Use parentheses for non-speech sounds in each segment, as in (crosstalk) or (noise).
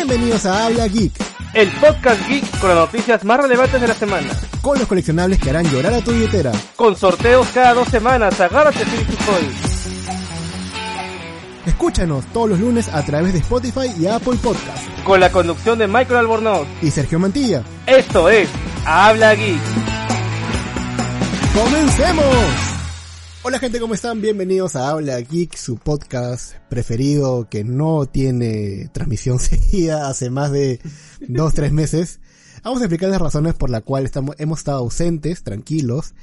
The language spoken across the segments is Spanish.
Bienvenidos a Habla Geek, el podcast geek con las noticias más relevantes de la semana. con los coleccionables que harán llorar a tu billetera. Con sorteos cada dos semanas, agárrate Philip Toy. Escúchanos todos los lunes a través de Spotify y Apple Podcast. Con la conducción de Michael Albornoz. Y Sergio Mantilla. Esto es Habla Geek. ¡Comencemos! Hola gente, ¿cómo están? Bienvenidos a Habla Geek, su podcast preferido que no tiene transmisión (laughs) seguida hace más de dos, tres meses. Vamos a explicar las razones por las cuales estamos, hemos estado ausentes, tranquilos.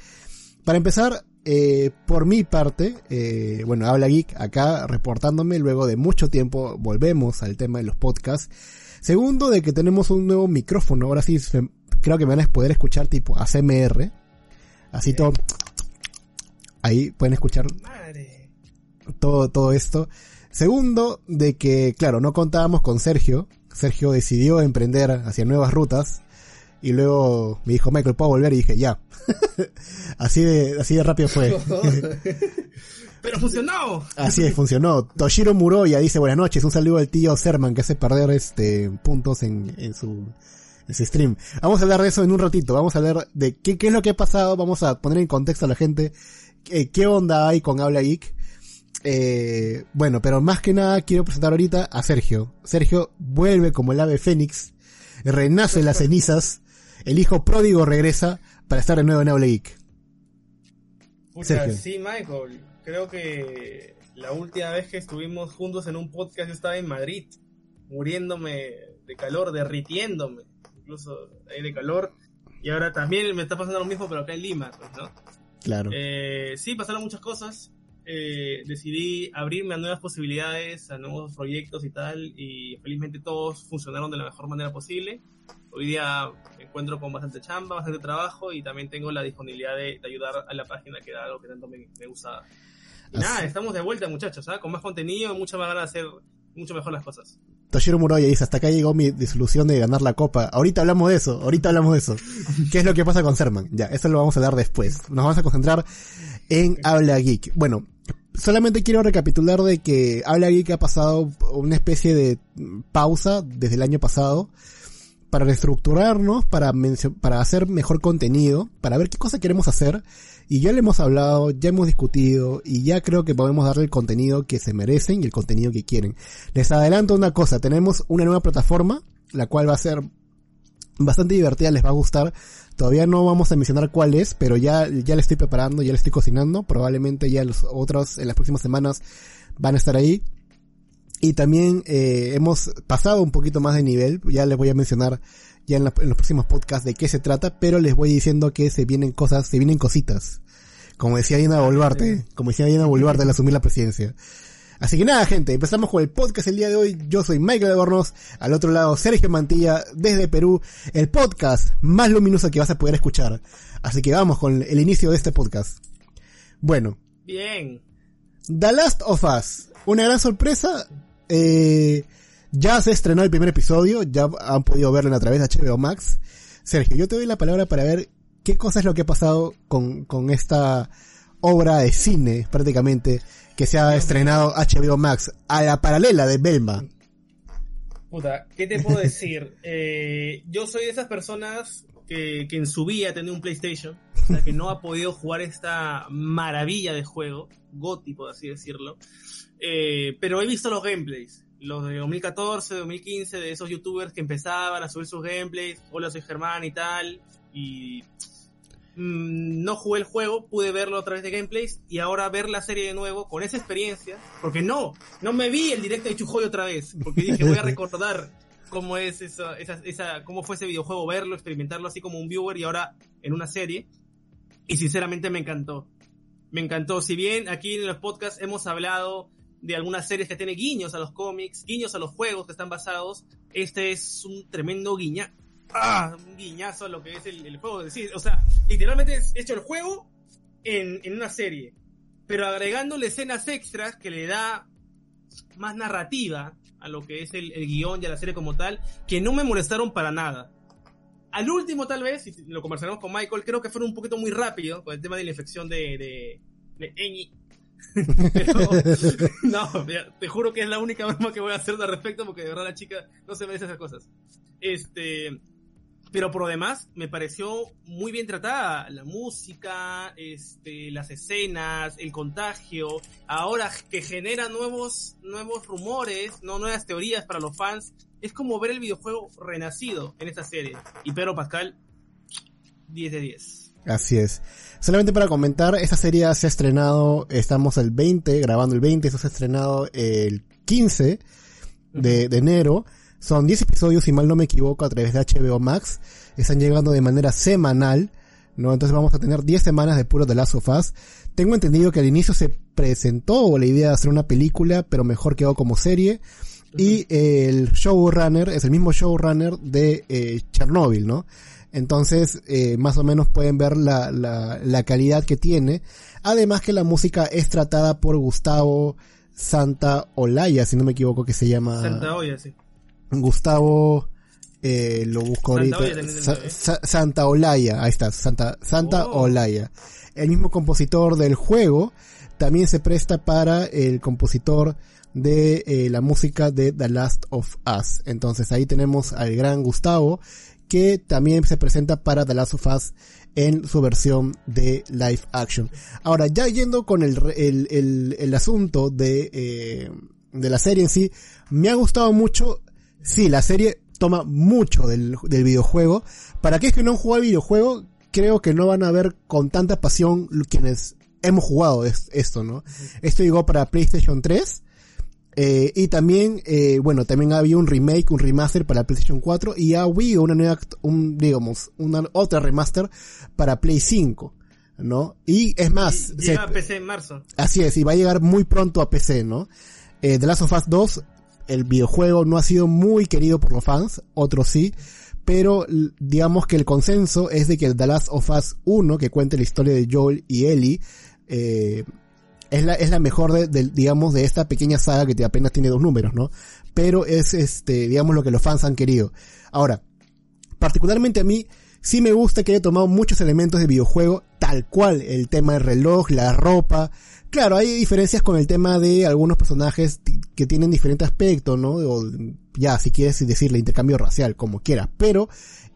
Para empezar, eh, por mi parte, eh, bueno, Habla Geek acá reportándome luego de mucho tiempo, volvemos al tema de los podcasts. Segundo, de que tenemos un nuevo micrófono, ahora sí creo que me van a poder escuchar tipo ACMR. Así todo... Ahí pueden escuchar todo, todo esto. Segundo, de que, claro, no contábamos con Sergio. Sergio decidió emprender hacia nuevas rutas. Y luego me dijo, Michael, ¿puedo volver? Y dije, ya. (laughs) así de, así de rápido fue. (laughs) Pero funcionó. Así es, funcionó. Toshiro Muroya dice buenas noches, un saludo al tío Serman que hace perder este puntos en, en su en su stream. Vamos a hablar de eso en un ratito, vamos a hablar de qué, qué es lo que ha pasado, vamos a poner en contexto a la gente eh, qué onda hay con Habla Geek. Eh, bueno, pero más que nada quiero presentar ahorita a Sergio. Sergio vuelve como el ave fénix, renace en las cenizas, el hijo pródigo regresa para estar de nuevo en Habla Geek. Pucha, Sergio. sí, Michael. Creo que la última vez que estuvimos juntos en un podcast yo estaba en Madrid, muriéndome de calor, derritiéndome, incluso ahí de calor. Y ahora también me está pasando lo mismo, pero acá en Lima, pues, ¿no? Claro. Eh, sí, pasaron muchas cosas. Eh, decidí abrirme a nuevas posibilidades, a nuevos proyectos y tal, y felizmente todos funcionaron de la mejor manera posible. Hoy día me encuentro con bastante chamba, bastante trabajo y también tengo la disponibilidad de, de ayudar a la página que era algo que tanto me, me gusta. Y Así- nada, estamos de vuelta muchachos, ¿ah? con más contenido, mucha más ganas de hacer mucho mejor las cosas. Toshiro Muroya dice, hasta acá llegó mi disolución de ganar la copa. Ahorita hablamos de eso, ahorita hablamos de eso. (laughs) ¿Qué es lo que pasa con Serman? Ya, eso lo vamos a hablar después. Nos vamos a concentrar en Habla Geek. Bueno, solamente quiero recapitular de que Habla Geek ha pasado una especie de pausa desde el año pasado para reestructurarnos, para, para hacer mejor contenido, para ver qué cosa queremos hacer. Y ya le hemos hablado, ya hemos discutido y ya creo que podemos darle el contenido que se merecen y el contenido que quieren. Les adelanto una cosa, tenemos una nueva plataforma, la cual va a ser bastante divertida, les va a gustar. Todavía no vamos a mencionar cuál es, pero ya, ya le estoy preparando, ya le estoy cocinando. Probablemente ya los otros en las próximas semanas van a estar ahí. Y también eh, hemos pasado un poquito más de nivel, ya les voy a mencionar ya en, la- en los próximos podcasts de qué se trata, pero les voy diciendo que se vienen cosas, se vienen cositas. Como decía Diana Boluarte, como decía Diana Boluarte al asumir la presidencia. Así que nada, gente, empezamos con el podcast el día de hoy. Yo soy Michael Albornoz, al otro lado Sergio Mantilla, desde Perú, el podcast más luminoso que vas a poder escuchar. Así que vamos con el inicio de este podcast. Bueno, Bien, The Last of Us, una gran sorpresa. Eh, ya se estrenó el primer episodio, ya han podido verlo a través de HBO Max. Sergio, yo te doy la palabra para ver qué cosa es lo que ha pasado con, con esta obra de cine, prácticamente, que se ha estrenado HBO Max, a la paralela de Belma. Puta, ¿qué te puedo decir? (laughs) Eh, yo soy de esas personas que, que en su vida tenido un PlayStation, o sea, que no ha podido jugar esta maravilla de juego, por así decirlo, Eh, pero he visto los gameplays, los de 2014, 2015, de esos youtubers que empezaban a subir sus gameplays, hola soy Germán y tal, y mm, no jugué el juego, pude verlo a través de gameplays y ahora ver la serie de nuevo con esa experiencia, porque no, no me vi el directo de Chujoy otra vez, porque dije voy a (laughs) recordar cómo es esa, esa, esa, cómo fue ese videojuego, verlo, experimentarlo así como un viewer y ahora en una serie. Y sinceramente me encantó. Me encantó. Si bien aquí en los podcasts hemos hablado de algunas series que tiene guiños a los cómics, guiños a los juegos que están basados. Este es un tremendo guiña. ¡Ah! Un guiñazo a lo que es el, el juego. Sí, o sea, literalmente es hecho el juego en, en una serie. Pero agregándole escenas extras que le da más narrativa a lo que es el, el guion y a la serie como tal, que no me molestaron para nada. Al último, tal vez, y lo conversaremos con Michael, creo que fueron un poquito muy rápido con el tema de la infección de, de, de. Pero, (laughs) no, te juro que es la única broma que voy a hacer al respecto porque de verdad la chica no se merece esas cosas. Este, pero por lo demás me pareció muy bien tratada la música, este, las escenas, el contagio. Ahora que genera nuevos, nuevos rumores, no nuevas teorías para los fans, es como ver el videojuego renacido en esta serie. Y Pedro Pascal, 10 de 10. Así es. Solamente para comentar, esta serie se ha estrenado, estamos el 20, grabando el 20, eso se ha estrenado el 15 de, de enero. Son 10 episodios, si mal no me equivoco, a través de HBO Max. Están llegando de manera semanal, ¿no? Entonces vamos a tener 10 semanas de puro The Last of Us. Tengo entendido que al inicio se presentó la idea de hacer una película, pero mejor quedó como serie. Y eh, el showrunner es el mismo showrunner de eh, Chernobyl, ¿no? Entonces, eh, más o menos pueden ver la, la, la calidad que tiene. Además que la música es tratada por Gustavo Santa Olaya, si no me equivoco que se llama. Santa Olla, sí. Gustavo, eh, lo busco Santa ahorita. Olla también Sa- tendrá, ¿eh? Sa- Santa Olaya, ahí está, Santa, Santa Oh. Olaya. El mismo compositor del juego también se presta para el compositor de eh, la música de The Last of Us. Entonces ahí tenemos al gran Gustavo que también se presenta para The Last of Us en su versión de live action. Ahora, ya yendo con el, el, el, el asunto de, eh, de la serie en sí, me ha gustado mucho, sí, la serie toma mucho del, del videojuego. Para aquellos que no han jugado videojuego, creo que no van a ver con tanta pasión quienes hemos jugado es- esto, ¿no? Esto llegó para PlayStation 3. Eh, y también, eh, bueno, también había un remake, un remaster para PlayStation 4 y ha habido una nueva, un, digamos, una otra remaster para Play 5, ¿no? Y es más, Y- se- Llega a PC en marzo. Así es, y va a llegar muy pronto a PC, ¿no? Eh, The Last of Us 2, el videojuego no ha sido muy querido por los fans, otros sí, pero digamos que el consenso es de que el The Last of Us 1, que cuenta la historia de Joel y Ellie, eh, es la, es la mejor de, del- digamos, de esta pequeña saga que apenas tiene dos números, ¿no? Pero es, este, digamos, lo que los fans han querido. Ahora, particularmente a mí, sí me gusta que haya tomado muchos elementos de videojuego, tal cual, el tema del reloj, la ropa. Claro, hay diferencias con el tema de algunos personajes que tienen diferente aspecto, ¿no? O, ya, si quieres decirle intercambio racial, como quieras, pero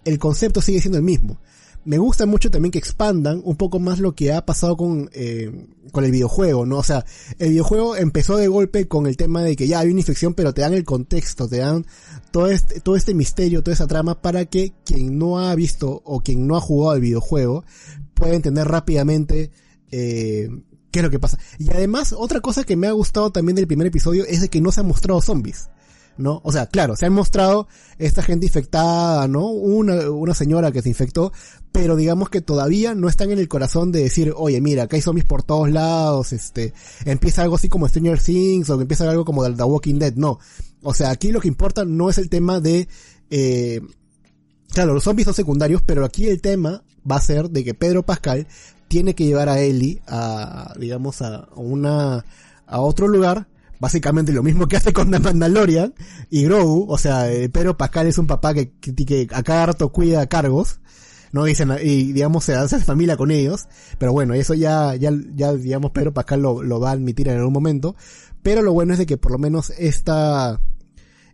el concepto sigue siendo el mismo. Me gusta mucho también que expandan un poco más lo que ha pasado con, eh, con el videojuego, ¿no? O sea, el videojuego empezó de golpe con el tema de que ya hay una infección, pero te dan el contexto, te dan todo este, todo este misterio, toda esa trama para que quien no ha visto o quien no ha jugado el videojuego pueda entender rápidamente eh, qué es lo que pasa. Y además, otra cosa que me ha gustado también del primer episodio es de que no se han mostrado zombies. ¿No? O sea, claro, se han mostrado esta gente infectada, ¿no? Una, una señora que se infectó, pero digamos que todavía no están en el corazón de decir, oye, mira, acá hay zombies por todos lados, este, empieza algo así como Stranger Things, o empieza algo como The Walking Dead, no. O sea, aquí lo que importa no es el tema de, eh, claro, los zombies son secundarios, pero aquí el tema va a ser de que Pedro Pascal tiene que llevar a Ellie a, digamos, a una, a otro lugar, básicamente lo mismo que hace con The Mandalorian y Grogu, o sea, eh, Pedro Pascal es un papá que, que, que a cada rato cuida cargos, no dicen, y digamos se hace familia con ellos, pero bueno, eso ya, ya, ya digamos Pedro Pascal lo, lo va a admitir en algún momento, pero lo bueno es de que por lo menos esta,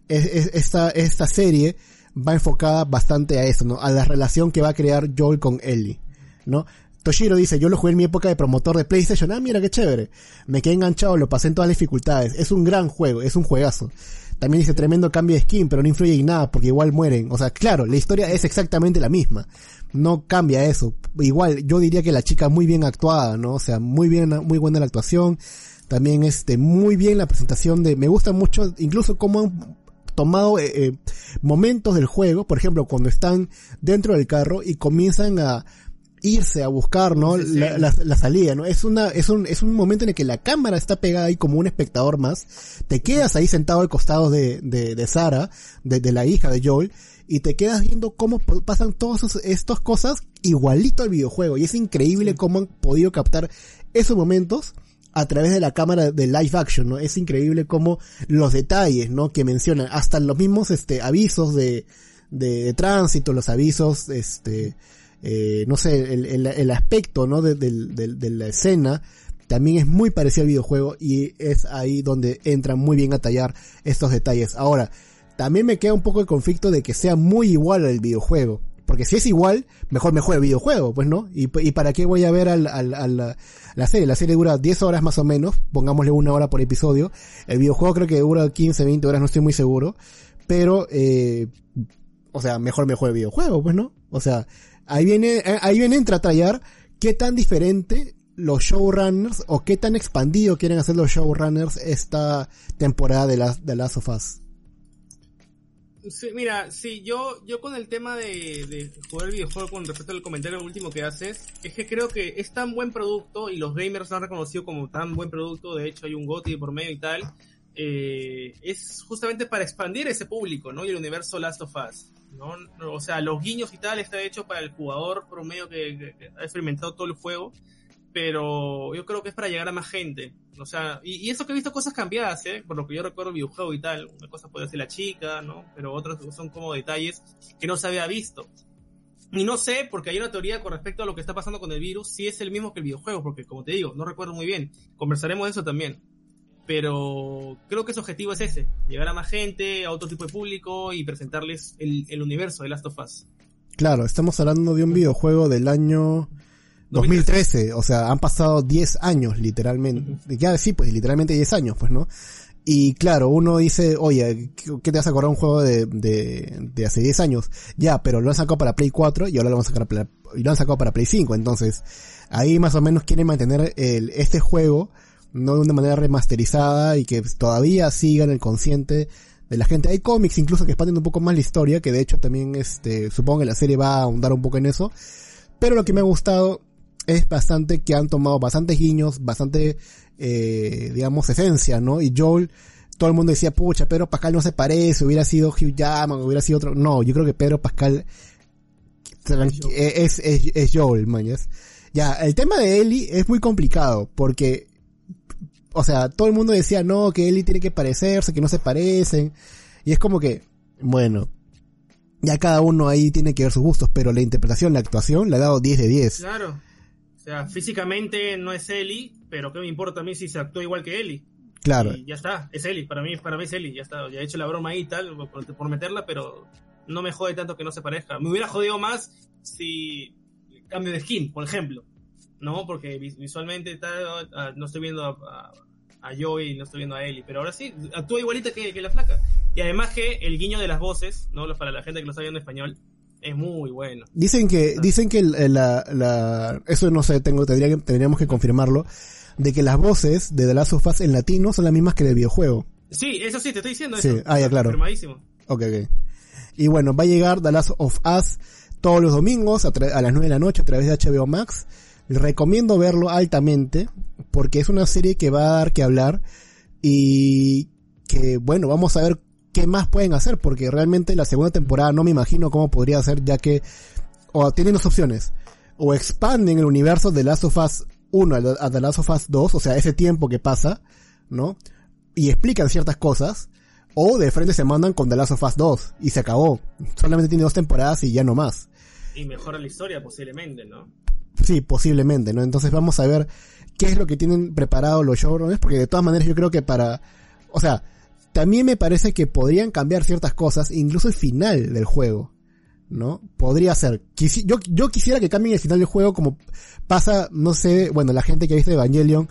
es- es- esta, esta serie va enfocada bastante a eso, ¿no? A la relación que va a crear Joel con Ellie, ¿no? Toshiro dice, yo lo jugué en mi época de promotor de PlayStation, ah, mira qué chévere. Me quedé enganchado, lo pasé en todas las dificultades. Es un gran juego, es un juegazo. También dice tremendo cambio de skin, pero no influye en nada porque igual mueren. O sea, claro, la historia es exactamente la misma. No cambia eso. Igual, yo diría que la chica muy bien actuada, ¿no? O sea, muy bien, muy buena la actuación. También este, muy bien la presentación de, me gusta mucho, incluso cómo han tomado eh, eh, momentos del juego, por ejemplo, cuando están dentro del carro y comienzan a irse a buscar, ¿no? Sí, sí. La, la- la salida, ¿no? Es una, es un, es un momento en el que la cámara está pegada ahí como un espectador más. Te quedas ahí sentado al costado de, de, de Sara, de, de la hija de Joel, y te quedas viendo cómo pasan todas estas cosas igualito al videojuego. Y es increíble cómo han podido captar esos momentos a través de la cámara de live action, ¿no? Es increíble cómo los detalles, ¿no? Que mencionan, hasta los mismos, este, avisos de, de, de tránsito, los avisos, este, eh, no sé, el, el, el aspecto, ¿no? De, de la escena también es muy parecido al videojuego y es ahí donde entran muy bien a tallar estos detalles. Ahora, también me queda un poco el conflicto de que sea muy igual al videojuego. Porque si es igual, mejor me juego el videojuego, pues no. ¿Y, y para qué voy a ver al, al- a la, serie? La serie dura 10 horas más o menos, pongámosle una hora por episodio. El videojuego creo que dura 15, 20 horas, no estoy muy seguro. Pero, eh, o sea, mejor me juego el videojuego, pues no. O sea, ahí viene, eh, ahí viene entra a tallar qué tan diferente los showrunners o qué tan expandido quieren hacer los showrunners esta temporada de las de Last of Us. Sí, mira, sí, yo, yo con el tema de, de jugar el videojuego con respecto al comentario último que haces, es que creo que es tan buen producto y los gamers lo han reconocido como tan buen producto, de hecho hay un GOTY por medio y tal, eh, es justamente para expandir ese público, ¿no? Y el universo Last of Us, ¿no? O sea, los guiños y tal está hecho para el jugador promedio que- que ha experimentado todo el juego, pero yo creo que es para llegar a más gente. O sea, y, eso que he visto cosas cambiadas, ¿eh? Por lo que yo recuerdo el videojuego y tal. Una cosa puede ser la chica, ¿no? Pero otras son como detalles que no se había visto. Y no sé, porque hay una teoría con respecto a lo que está pasando con el virus, si es el mismo que el videojuego, porque como te digo, no recuerdo muy bien. Conversaremos de eso también. Pero creo que su objetivo es ese, llegar a más gente, a otro tipo de público y presentarles el universo de Last of Us. Claro, estamos hablando de un videojuego del año 2013, o sea, han pasado 10 años literalmente. Ya sí, pues literalmente 10 años, pues, ¿no? Y claro, uno dice, oye, ¿qué te vas a acordar un juego de, de, de hace 10 años? Ya, pero lo han sacado para Play 4 y ahora lo, van a sacar para, y lo han sacado para Play 5, entonces ahí más o menos quieren mantener el, este juego no de una manera remasterizada y que todavía siga en el consciente de la gente. Hay cómics incluso que expanden un poco más la historia, que de hecho también este, supongo que la serie va a ahondar un poco en eso. Pero lo que me ha gustado es bastante que han tomado bastantes guiños, bastante, eh, digamos, esencia, ¿no? Y Joel, todo el mundo decía, pucha, Pedro Pascal no se parece, hubiera sido Hugh Jackman, hubiera sido otro. No, yo creo que Pedro Pascal es, es, es Joel, mañas. Ya, el tema de Ellie es muy complicado, porque, o sea, todo el mundo decía, no, que Ellie tiene que parecerse, que no se parecen. Y es como que, bueno, ya cada uno ahí tiene que ver sus gustos, pero la interpretación, la actuación, le ha dado 10 de 10. Claro. O sea, físicamente no es Ellie, pero ¿qué me importa a mí si se actúa igual que Ellie? Claro. Y ya está, es Ellie, para mí, para mí es Ellie, ya está. Ya he hecho la broma ahí y tal, por, por meterla, pero no me jode tanto que no se parezca. Me hubiera jodido más si cambio de skin, por ejemplo. No, porque vis- visualmente tal, ah, no estoy viendo a, a, a Joey no estoy viendo a Ellie, pero ahora sí, actúa igualita que, que la flaca. Y además que el guiño de las voces, ¿no? Para la gente que lo está viendo en español, es muy bueno. Dicen que, dicen que la, la, eso no sé, tengo, tendría tendríamos que confirmarlo, de que las voces de The Last of Us en latino son las mismas que del videojuego. Sí, eso sí, te estoy diciendo Sí, eso. ah, ya, claro. Confirmadísimo. Ok, ok. Y bueno, va a llegar The Last of Us todos los domingos a las 9 de la noche a través de HBO Max. Recomiendo verlo altamente porque es una serie que va a dar que hablar y que bueno, vamos a ver qué más pueden hacer porque realmente la segunda temporada no me imagino cómo podría ser ya que o tienen dos opciones o expanden el universo de The Last of Us 1 a The- a The Last of Us 2, o sea, ese tiempo que pasa, ¿no? Y explican ciertas cosas o de frente se mandan con The Last of Us 2 y se acabó. Solamente tiene dos temporadas y ya no más. Y mejora la historia posiblemente, ¿no? Sí, posiblemente, ¿no? Entonces vamos a ver qué es lo que tienen preparado los showrunners, porque de todas maneras yo creo que para, o sea, también me parece que podrían cambiar ciertas cosas, incluso el final del juego, ¿no? Podría ser. Yo, yo quisiera que cambien el final del juego como pasa, no sé, bueno, la gente que ha visto Evangelion,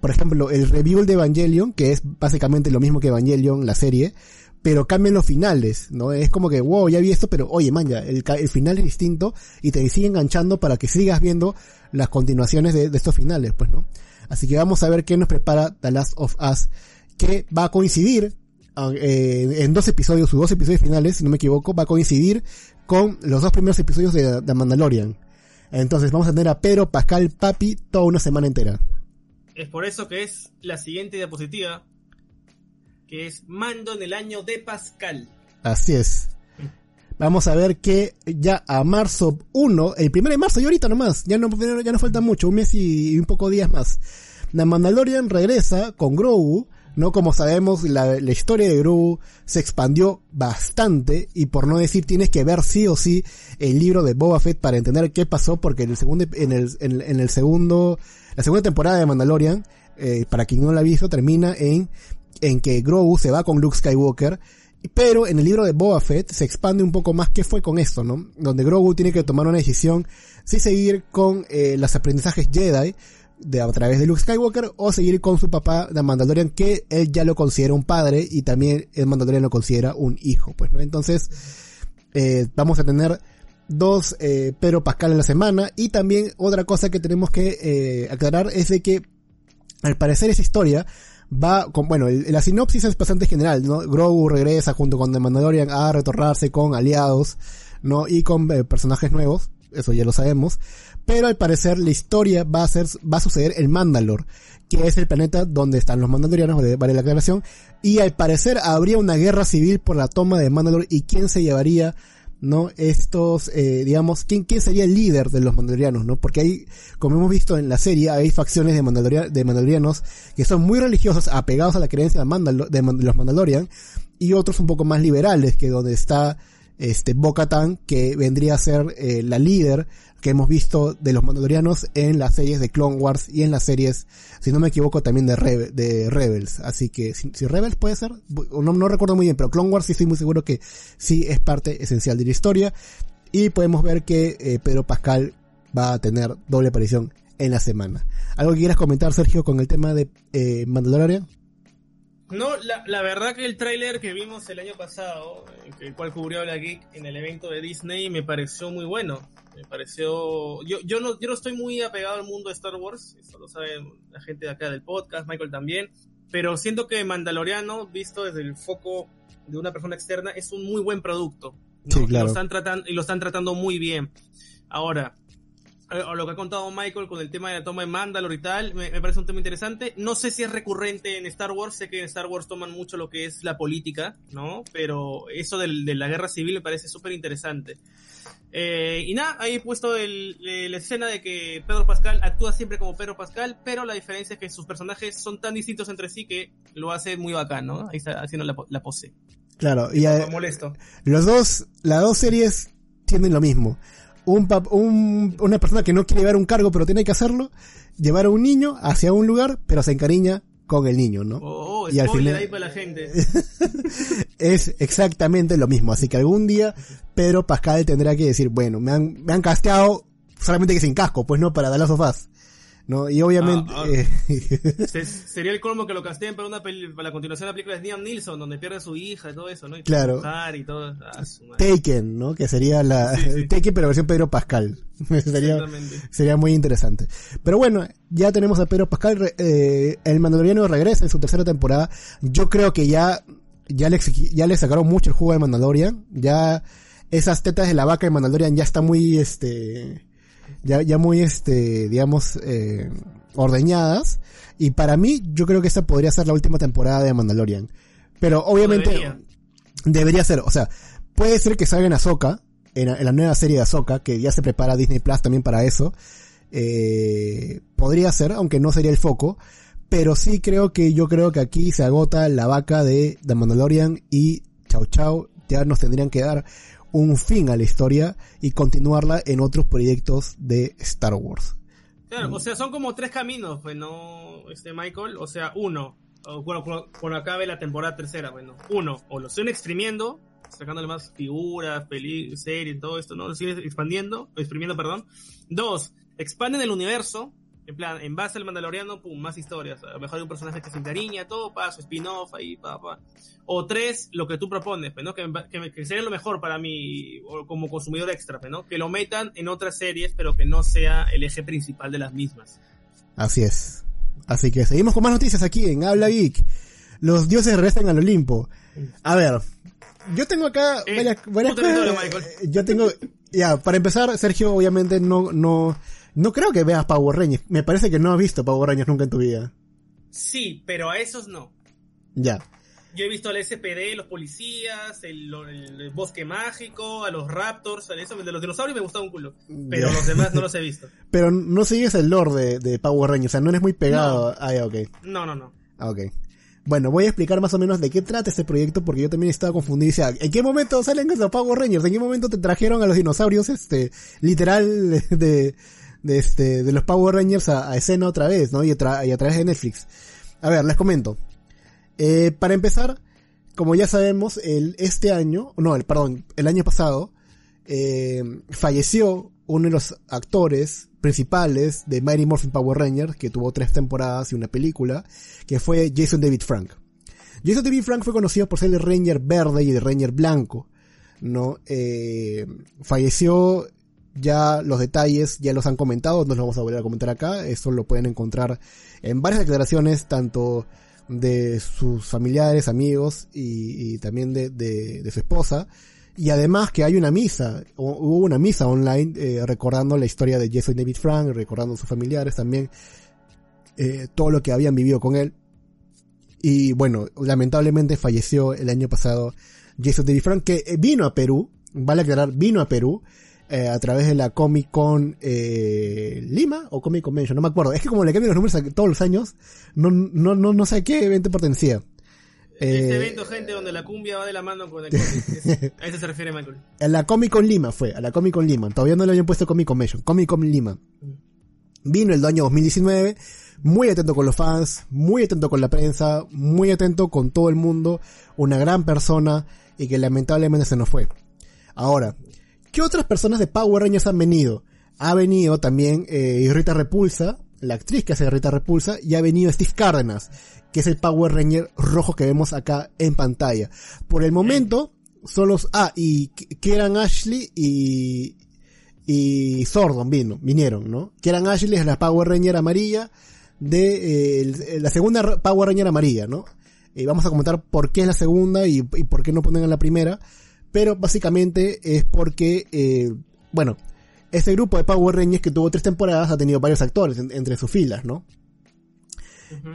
por ejemplo, el review de Evangelion, que es básicamente lo mismo que Evangelion, la serie, pero cambian los finales, ¿no? Es como que, wow, ya vi esto, pero oye, man, ya, el, el final es distinto y te sigue enganchando para que sigas viendo las continuaciones de, de estos finales, pues, ¿no? Así que vamos a ver qué nos prepara The Last of Us, que va a coincidir ah, eh, en dos episodios, sus dos episodios finales, si no me equivoco, va a coincidir con los dos primeros episodios de, de Mandalorian. Entonces vamos a tener a Pedro Pascal Papi toda una semana entera. Es por eso que es la siguiente diapositiva, que es Mando en el año de Pascal. Así es. Vamos a ver que ya a marzo 1, el primero de marzo y ahorita nomás, ya no, ya no falta mucho, un mes y, un poco días más. The Mandalorian regresa con Grogu, ¿no? Como sabemos, la, historia de Grogu se expandió bastante y por no decir tienes que ver sí o sí el libro de Boba Fett para entender qué pasó porque en el segundo, en el, en, el segundo, la segunda temporada de Mandalorian, eh, para quien no la ha visto, termina en, en que Grogu se va con Luke Skywalker pero en el libro de Boba Fett se expande un poco más qué fue con esto, ¿no? Donde Grogu tiene que tomar una decisión si seguir con eh, los aprendizajes Jedi de, a través de Luke Skywalker o seguir con su papá de Mandalorian que él ya lo considera un padre y también el Mandalorian lo considera un hijo, pues, ¿no? Entonces, eh, vamos a tener dos eh, Pedro Pascal en la semana y también otra cosa que tenemos que eh, aclarar es de que al parecer esa historia va con, bueno, la sinopsis es bastante general, ¿no? Grogu regresa junto con The Mandalorian a retornarse con aliados, ¿no? Y con eh, personajes nuevos, eso ya lo sabemos. Pero al parecer la historia va a ser, va a suceder en Mandalore, que es el planeta donde están los Mandalorianos, vale la aclaración. Y al parecer habría una guerra civil por la toma de Mandalore y quién se llevaría ¿no? Estos, eh, digamos, ¿quién, ¿quién sería el líder de los mandalorianos, ¿no? Porque hay, como hemos visto en la serie, hay facciones de, de mandalorianos que son muy religiosos, apegados a la creencia de, Mandal de, los mandalorian, y otros un poco más liberales, que donde está, este, bo que vendría a ser eh, la líder que hemos visto de los mandalorianos en las series de Clone Wars y en las series, si no me equivoco, también de, de Rebels. Así que, si, Rebels puede ser, no, no recuerdo muy bien, pero Clone Wars sí estoy muy seguro que sí es parte esencial de la historia. Y podemos ver que eh, Pedro Pascal va a tener doble aparición en la semana. ¿Algo que quieras comentar, Sergio, con el tema de eh, Mandalorian? No, la, la, verdad que el tráiler que vimos el año pasado, el cual cubrió la Geek en el evento de Disney, me pareció muy bueno. Me pareció... Yo, yo, no, yo no estoy muy apegado al mundo de Star Wars, eso lo sabe la gente de acá del podcast, Michael también, pero siento que Mandaloriano, visto desde el foco de una persona externa, es un muy buen producto. Sí, claro. lo están tratando, y lo están tratando muy bien. Ahora, o lo que ha contado Michael con el tema de la toma de Mandalore y tal, me, parece un tema interesante. No sé si es recurrente en Star Wars, sé que en Star Wars toman mucho lo que es la política, ¿no? Pero eso de la guerra civil me parece súper interesante. Eh, y nada, ahí he puesto el, la escena de que Pedro Pascal actúa siempre como Pedro Pascal, pero la diferencia es que sus personajes son tan distintos entre sí que lo hace muy bacán, ¿no? Ahí está haciendo la, la pose. Claro, y, y molesto. Los dos, las dos series tienen lo mismo un, un, una persona que no quiere llevar un cargo pero tiene que hacerlo, llevar a un niño hacia un lugar pero se encariña con el niño, ¿no? Oh, oh y al final ahí para la gente. (laughs) es exactamente lo mismo, así que algún día Pedro Pascal tendrá que decir, bueno, me han, me han casteado solamente que sin casco, pues no, para dar las sofás. ¿No? Y obviamente... Ah. Eh, (laughs) sería el colmo que lo casteen para, una peli, para la continuación de la película de Liam Neeson, donde pierde a su hija y todo eso, ¿no? Y claro. Y todo, ah, Taken, ¿no? Que sería la... Taken pero versión Pedro Pascal. (laughs) sería, sería muy interesante. Pero bueno, ya tenemos a Pedro Pascal. Eh, el Mandaloriano regresa en su tercera temporada. Yo creo que ya... Ya le, ya le sacaron mucho el jugo de Mandalorian. Ya esas tetas de la vaca de Mandalorian ya está muy, este ya, ya muy, este, digamos, eh, ordeñadas. Y para mí, yo creo que esta podría ser la última temporada de Mandalorian. Pero obviamente, debería. ser, o sea, puede ser que salga en Ahsoka, en, la nueva serie de Ahsoka, que ya se prepara Disney Plus también para eso. Eh, podría ser, aunque no sería el foco. Pero sí creo que yo creo que aquí se agota la vaca de The Mandalorian y chao chao, ya nos tendrían que dar un fin a la historia y continuarla en otros proyectos de Star Wars. Claro, o sea, son como tres caminos, pues, ¿no? Este Michael, o sea, uno, bueno, cuando, acabe la temporada tercera, bueno, uno, o lo siguen exprimiendo, sacándole más figuras, series, todo esto, ¿no? Lo siguen expandiendo, exprimiendo, perdón. Dos, expanden el universo, en plan, en base al Mandaloriano, pum, más historias. A lo mejor hay un personaje que se encariña, todo, paso, spin-off ahí, pa, pa. O tres, lo que tú propones, pues, ¿no? Que, que, sería lo mejor para mí, como consumidor extra, pues, ¿no? Que lo metan en otras series, pero que no sea el eje principal de las mismas. Así es. Así que seguimos con más noticias aquí en Habla Geek. Los dioses regresan al Olimpo. A ver, yo tengo acá eh, varias, cosas. Yo tengo Ya, para empezar, Sergio, obviamente no, no, no creo que veas Power Rangers. Me parece que no has visto Power Rangers nunca en tu vida. Sí, pero a esos no. Ya. Yo he visto al SPD, los policías, el, el bosque mágico, a los Raptors, a eso, de los dinosaurios me gustaba un culo. Pero los demás no los he (laughs) visto. Pero no sigues el lore de, de Power Rangers, o sea, no eres muy pegado. No. Ah, ok. No, no, no. Ah, ok. Bueno, voy a explicar más o menos de qué trata este proyecto porque yo también estaba confundido y decía, ¿en qué momento salen esos Power Rangers? ¿En qué momento te trajeron a los dinosaurios, este, literal, (laughs) de, de este, de los Power Rangers a, escena otra vez, ¿no? Y a, tra- y a través de Netflix. A ver, les comento. Eh, para empezar, como ya sabemos, el, este año, no, el, perdón, el año pasado, eh, falleció uno de los actores principales de Mighty Morphin Power Rangers, que tuvo tres temporadas y una película, que fue Jason David Frank. Jason David Frank fue conocido por ser el Ranger verde y el Ranger blanco, ¿no? Eh, falleció, ya los detalles ya los han comentado, no los vamos a volver a comentar acá, eso lo pueden encontrar en varias declaraciones, tanto de sus familiares, amigos y, y también de, de- de su esposa. Y además que hay una misa, hu- hubo una misa online eh, recordando la historia de Jason David Frank, recordando a sus familiares también, eh, todo lo que habían vivido con él. Y bueno, lamentablemente falleció el año pasado Jason David Frank, que eh, vino a Perú, vale aclarar, vino a Perú eh, a través de la Comic Con eh, Lima o Comic Convention, no me acuerdo. Es que como le cambian los números a- todos los años, no, no, no, no sé a qué evento pertenecía. Este Eh, evento, gente, donde la cumbia va de la mano con el cómic. (laughs) Es- A eso se refiere Michael. A la Comic Con Lima fue, a la Comic Con Lima. Todavía no le habían puesto Comic Convention, Comic Con Lima. Vino el año 2019, muy atento con los fans, muy atento con la prensa, muy atento con todo el mundo, una gran persona y que lamentablemente se nos fue. Ahora, ¿qué otras personas de Power Rangers han venido? Ha venido también eh, Rita Repulsa, la actriz que hace Rita Repulsa, y ha venido Steve Cárdenas, que es el Power Ranger rojo que vemos acá en pantalla. Por el momento, son los... Ah, y Kieran Ashley y... Y Sordon vino, vinieron, ¿no? Kieran Ashley es la Power Ranger amarilla de eh, la segunda Power Ranger amarilla, ¿no? Y vamos a comentar por qué es la segunda y, por qué no ponen en la primera. Pero básicamente es porque, eh, bueno, este grupo de Power Rangers que tuvo tres temporadas ha tenido varios actores en- entre sus filas, ¿no?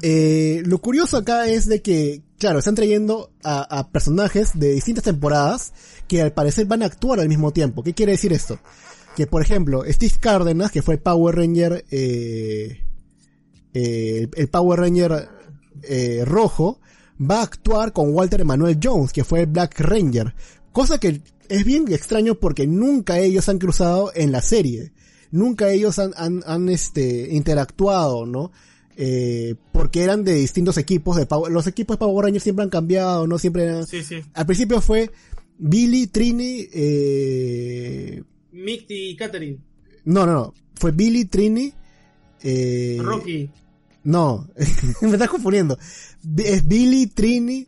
Eh, lo curioso acá es de que, claro, están trayendo a, a personajes de distintas temporadas que al parecer van a actuar al mismo tiempo. ¿Qué quiere decir esto? Que, por ejemplo, Steve Cárdenas, que fue el Power Ranger, eh, el, el Power Ranger rojo, va a actuar con Walter Emanuel Jones, que fue el Black Ranger. Cosa que es bien extraño porque nunca ellos han cruzado en la serie. Nunca ellos han, han, han, este, interactuado, ¿no? Eh, porque eran de distintos equipos de Power, los equipos de Power Rangers siempre han cambiado, ¿no? Siempre eran- Sí, sí. al principio fue Billy, Trini, eh, Micti y Catherine. no, no, no, fue Billy, Trini, eh, Rocky. no, (laughs) me estás confundiendo. Es Billy, Trini,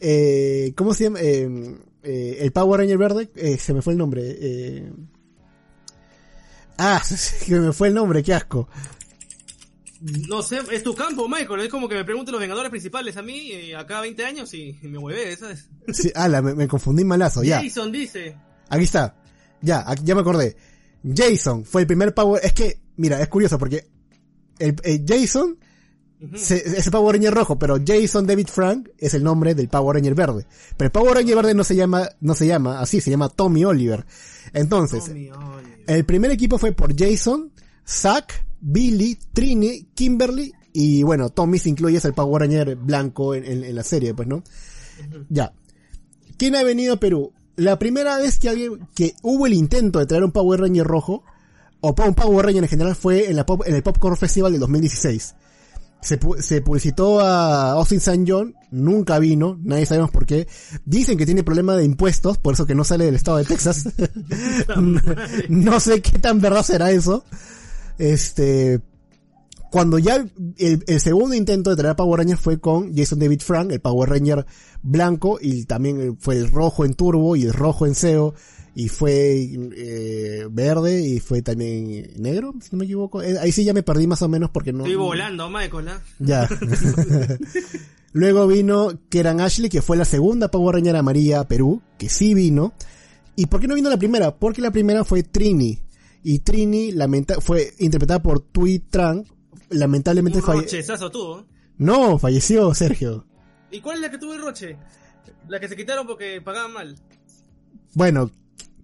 eh, ¿cómo se llama? Eh, eh, el Power Ranger verde, eh, se me fue el nombre. Eh, ah, (laughs) se me fue el nombre, qué asco. No sé, es tu campo, Michael. Es como que me pregunten los vengadores principales a mí, eh, acá 20 años, y, me huevé, ¿sabes? Sí, ala, me, me confundí malazo, ya. Jason dice. Aquí está. Ya, ya me acordé. Jason fue el primer Power. Es que, mira, es curioso porque el, el Jason. Se- es el Power Ranger rojo, pero Jason David Frank es el nombre del Power Ranger verde. Pero el Power Ranger verde no se llama, no se llama así, se llama Tommy Oliver. Entonces, Tommy Oliver. el primer equipo fue por Jason, Zack, Billy, Trini, Kimberly y bueno, Tommy se incluye es el Power Ranger blanco en, en- en la serie, pues, ¿no? Ya. ¿Quién ha venido a Perú? La primera vez que alguien, que hubo el intento de traer un Power Ranger rojo, o un Power Ranger en general, fue en, la pop- en el Popcorn Festival de 2016. Se, se publicitó a Austin St. John, nunca vino, nadie sabemos por qué. Dicen que tiene problema de impuestos, por eso que no sale del estado de Texas. (laughs) (laughs) no sé qué tan verdad será eso. Este, cuando ya el, el segundo intento de traer a Power Ranger fue con Jason David Frank, el Power Ranger blanco, y también fue el rojo en Turbo y el rojo en SEO, y fue eh, verde y fue también negro, si no me equivoco. Eh, ahí sí ya me perdí más o menos porque no... Estoy volando, Michael, ¿ah? Ya. (laughs) Luego vino Keran Ashley, que fue la segunda Power Ranger amarilla a Perú, que sí vino. ¿Y por qué no vino la primera? Porque la primera fue Trini. Y Trini lamenta fue interpretada por Tui Trang. Lamentablemente falleció. tuvo. No, falleció Sergio. ¿Y cuál es la que tuvo el roche? La que se quitaron porque pagaban mal. Bueno,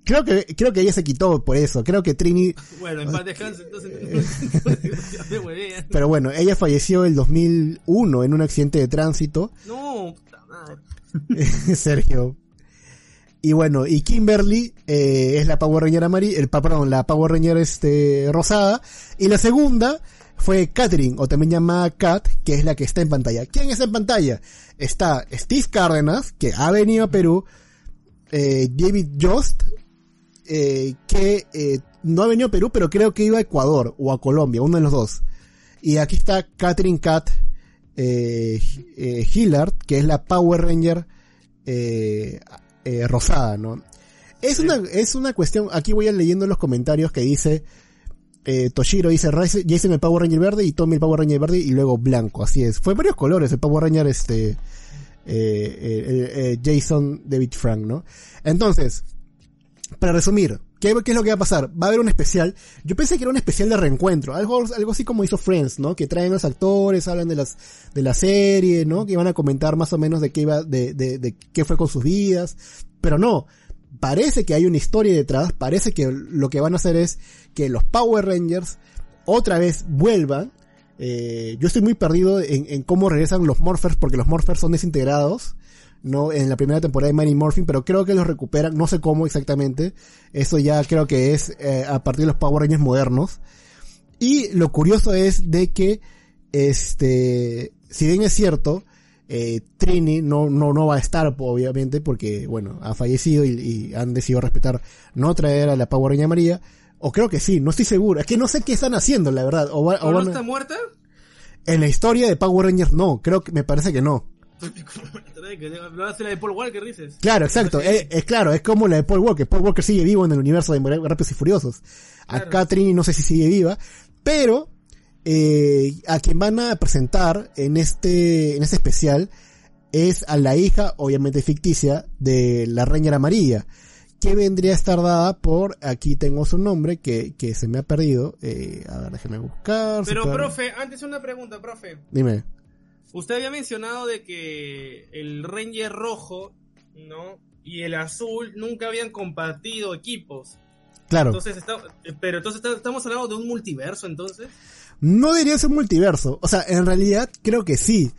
creo que creo que ella se quitó por eso. Creo que Trini, Bueno, en paz descanse, entonces. (laughs) (laughs) pero bueno, ella falleció el 2001 en un accidente de tránsito. No, puta madre. (laughs) Sergio. Y bueno, y Kimberly eh, es la Power Ranger amarilla, el perdón, la Power Ranger este rosada y la segunda fue Catherine o también llamada Kat, que es la que está en pantalla. ¿Quién está en pantalla? Está Steve Cárdenas, que ha venido a Perú, eh, David Jost, eh, que eh, no ha venido a Perú, pero creo que iba a Ecuador o a Colombia, uno de los dos. Y aquí está Catherine Kat eh, eh, Hillard, que es la Power Ranger eh, eh, rosada, ¿no? Es una, es una cuestión, aquí voy a leyendo los comentarios que dice, eh, Toshiro dice, Jason el Power Ranger verde y Tommy el Power Ranger verde y luego blanco, así es. Fue varios colores el Power Ranger este, eh, eh, Jason David Frank, ¿no? Entonces, para resumir, ¿qué, ¿qué es lo que va a pasar? Va a haber un especial. Yo pensé que era un especial de reencuentro, algo, algo así como hizo Friends, ¿no? Que traen a los actores, hablan de las, de la serie, ¿no? Que iban a comentar más o menos de qué iba, de qué fue con sus vidas. Pero no. Parece que hay una historia detrás, parece que lo que van a hacer es que los Power Rangers otra vez vuelvan. Eh, yo estoy muy perdido en, en cómo regresan los Morphers, porque los Morphers son desintegrados no en la primera temporada de Mighty Morphin, pero creo que los recuperan, no sé cómo exactamente. Eso ya creo que es eh, a partir de los Power Rangers modernos. Y lo curioso es de que, este, si bien es cierto, eh, Trini no, no, no va a estar, obviamente, porque, bueno, ha fallecido y, y han decidido respetar no traer a la Power Ranger María. O creo que sí, no estoy seguro. Es que no sé qué están haciendo, la verdad. O, va- o ¿O no van a- está muerta? en la historia de Power Rangers no, creo que me parece que no. Lo hace la de Paul Walker, dices. Claro, exacto. Es, es claro, es como la de Paul Walker. Paul Walker sigue vivo en el universo de Rápidos y Furiosos. Claro. Trini no sé si sigue viva, pero eh, a quien van a presentar en este en este especial es a la hija, obviamente ficticia, de la Ranger Amarilla, que vendría a estar dada por, aquí tengo su nombre, que, que se me ha perdido. Eh, a ver, déjeme buscar. Pero, super- profe, antes una pregunta, profe. Dime. Usted había mencionado de que el Ranger rojo, ¿no? Y el azul nunca habían compartido equipos. Claro. Entonces, está, eh, pero entonces está- estamos hablando de un multiverso, entonces. No diría ser multiverso. O sea, en realidad creo que sí.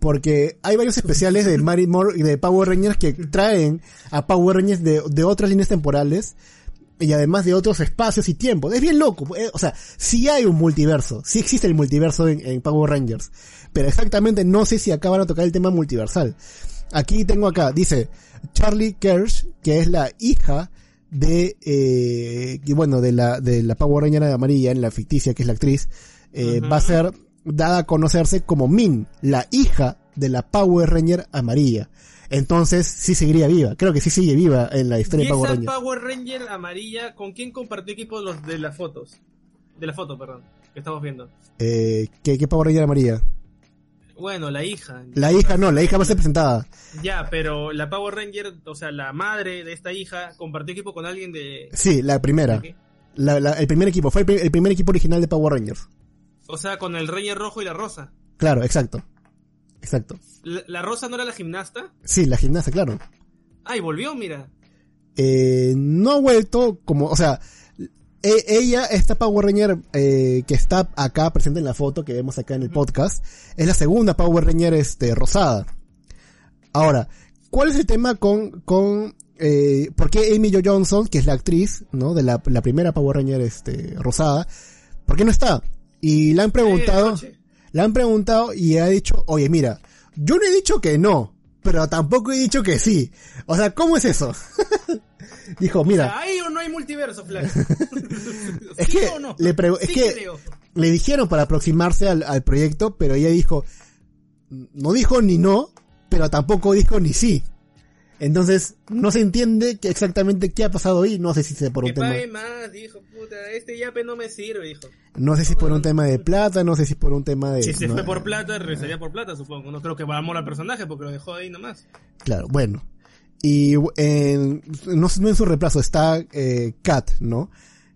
Porque hay varios especiales de (laughs) Mary Moore y de Power Rangers que traen a Power Rangers de, de otras líneas temporales y además de otros espacios y tiempos. Es bien loco. eh, O sea, sí hay un multiverso. Sí existe el multiverso en, en Power Rangers. Pero exactamente no sé si acá van a tocar el tema multiversal. Aquí tengo acá, dice Charlie Kersh, que es la hija de, eh, y bueno, de la, de la Power Ranger amarilla, en la ficticia, que es la actriz, eh, va a ser dada a conocerse como Min, la hija de la Power Ranger amarilla. Entonces, sí seguiría viva. Creo que sí sigue viva en la ¿Y historia de esa Power Ranger. Power Ranger amarilla, con quién compartió equipo los de las fotos? De la foto, perdón, que estamos viendo. Eh, ¿qué, ¿Qué Power Ranger amarilla? Bueno, la hija. La hija no, la hija va a ser presentada. Ya, pero la Power Ranger, o sea, la madre de esta hija, compartió equipo con alguien de... Sí, la primera. La- la- el primer equipo, fue el primer equipo original de Power Rangers. O sea, con el Ranger rojo y la rosa. Claro, exacto. Exacto. La, la rosa no era la gimnasta? Sí, la gimnasta, claro. Ah, y volvió, mira. Eh, no ha vuelto como, o sea, e- ella, esta Power Ranger eh, que está acá presente en la foto que vemos acá en el podcast, es la segunda Power Ranger este, rosada. Ahora, ¿cuál es el tema con, con, eh, por qué Amy Jo Johnson, que es la actriz, ¿no? De la, la primera Power Ranger este, rosada, ¿por qué no está? Y le han preguntado, Eh. Le han preguntado y ha dicho, oye, mira, yo no he dicho que no, pero tampoco he dicho que sí. O sea, ¿cómo es eso? (laughs) Dijo, O mira, sea, ¿Hay o no hay multiverso, Flash? (laughs) Es ¿Sí que o no? le es Sí que- creo. le dijeron para aproximarse al, al proyecto, pero ella dijo, no dijo ni no, pero tampoco dijo ni sí. Entonces, no se entiende que exactamente qué ha pasado ahí, no sé si sea por Que un tema, pague más, dijo, puta, este yape no me sirve, dijo. no sé si es por un tema de plata, no sé si es por un tema de... Si se no- fue por plata, regresaría por plata, supongo. No creo que va a amor al personaje porque lo dejó ahí nomás. Claro, bueno. Y en, no, no en su reemplazo está eh, Kat, ¿no?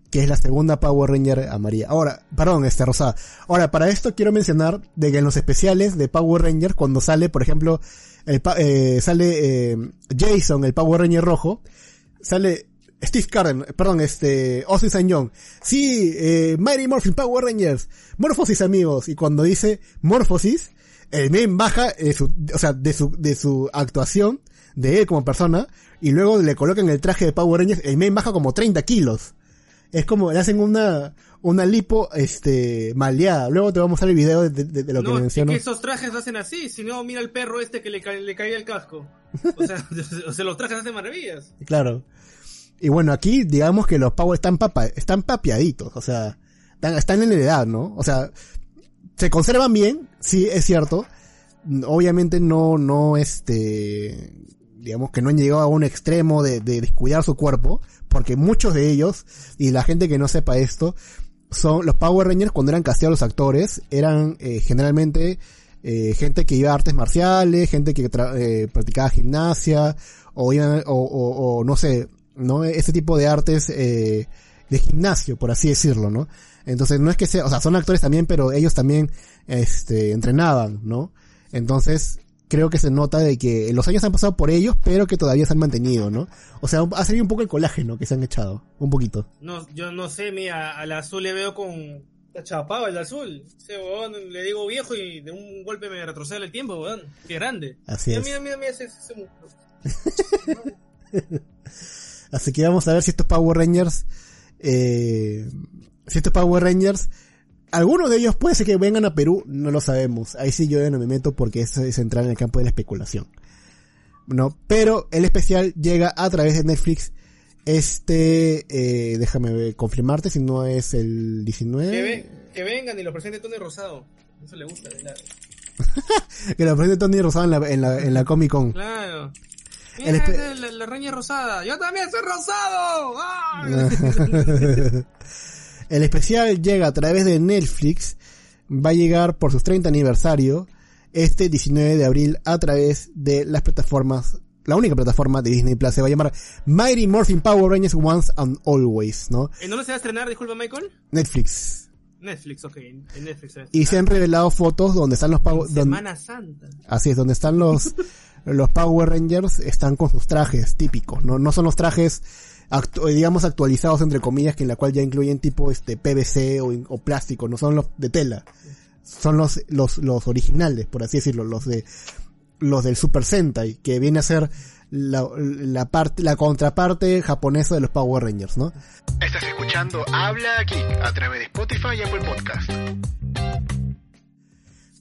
Que es la segunda Power Ranger amarilla. Ahora, perdón, este rosada. Ahora, para esto quiero mencionar de que en los especiales de Power Ranger, cuando sale, por ejemplo, el, eh, sale eh, Jason, el Power Ranger rojo, sale Steve Carden, perdón, este, Austin St. John. Sí, eh, Mighty Morphin Power Rangers. Morphosis, amigos. Y cuando dice Morphosis, el men baja, eh, su- o sea, de su, de su actuación, de él como persona, y luego le colocan el traje de Power Rangers, el men baja como 30 kilos. Es como, le hacen una, una lipo, este, maleada. Luego te voy a mostrar el video de, de- de lo no, que es menciono. que esos trajes hacen así, si no, mira el perro este que le, ca- le caía el casco. O sea, (laughs) o sea, los trajes hacen maravillas. (laughs) Claro. Y bueno, aquí digamos que los Power están papa, están papiaditos, o sea, están, están en la edad, ¿no? O sea, se conservan bien, sí, es cierto. Obviamente no, no, este, digamos que no han llegado a un extremo de, de descuidar su cuerpo, porque muchos de ellos, y la gente que no sepa esto, son los Power Rangers cuando eran casteados los actores, eran eh, generalmente eh, gente que iba a artes marciales, gente que eh, practicaba gimnasia, o iban, o, o, o no sé, ¿no? Ese tipo de artes eh, de gimnasio, por así decirlo, ¿no? Entonces no es que sea, o sea, son actores también, pero ellos también, este, entrenaban, ¿no? Entonces, creo que se nota de que los años han pasado por ellos, pero que todavía se han mantenido, ¿no? O sea, ha salido un poco el colágeno que se han echado, un poquito. No, yo no sé, mira, al azul le veo con... Chapado el azul. Ese huevón le digo viejo y de un golpe me retrocede el tiempo, weón. Qué grande. Así mira, es. Mira, mira, mira ese, ese. (laughs) Así que vamos a ver si estos Power Rangers, eh, si estos Power Rangers, algunos de ellos puede ser que vengan a Perú, no lo sabemos. Ahí sí yo ya no me meto porque eso es entrar en el campo de la especulación. No, pero el especial llega a través de Netflix. Este, eh, déjame confirmarte si no es el 19. Que, ve- que vengan y lo presente Tony Rosado. Eso le gusta, ¿verdad? (laughs) Que lo presente Tony Rosado en la, en la, en la Comic Con. Claro. El Mira, espe- la, la reña rosada. Yo también soy rosado. (laughs) ¡Ah! (laughs) El especial llega a través de Netflix. Va a llegar por sus 30 aniversario este 19 de abril a través de las plataformas. La única plataforma de Disney Plus se va a llamar Mighty Morphin Power Rangers Once and Always, ¿no? ¿En dónde se va a estrenar, disculpa, Michael? Netflix. Netflix, ok. En Netflix se Y se han revelado fotos donde están los Power, Semana Santa. así es, donde están los, (laughs) los Power Rangers, están con sus trajes típicos, ¿no? No son los trajes, actu- digamos, actualizados entre comillas, que en la cual ya incluyen tipo este PVC o, o plástico, no son los de tela. Son los, los, los originales, por así decirlo, los de, los del Super Sentai, que viene a ser la, la parte, la contraparte japonesa de los Power Rangers, ¿no? Estás escuchando Habla Geek a través de Spotify y Apple Podcast.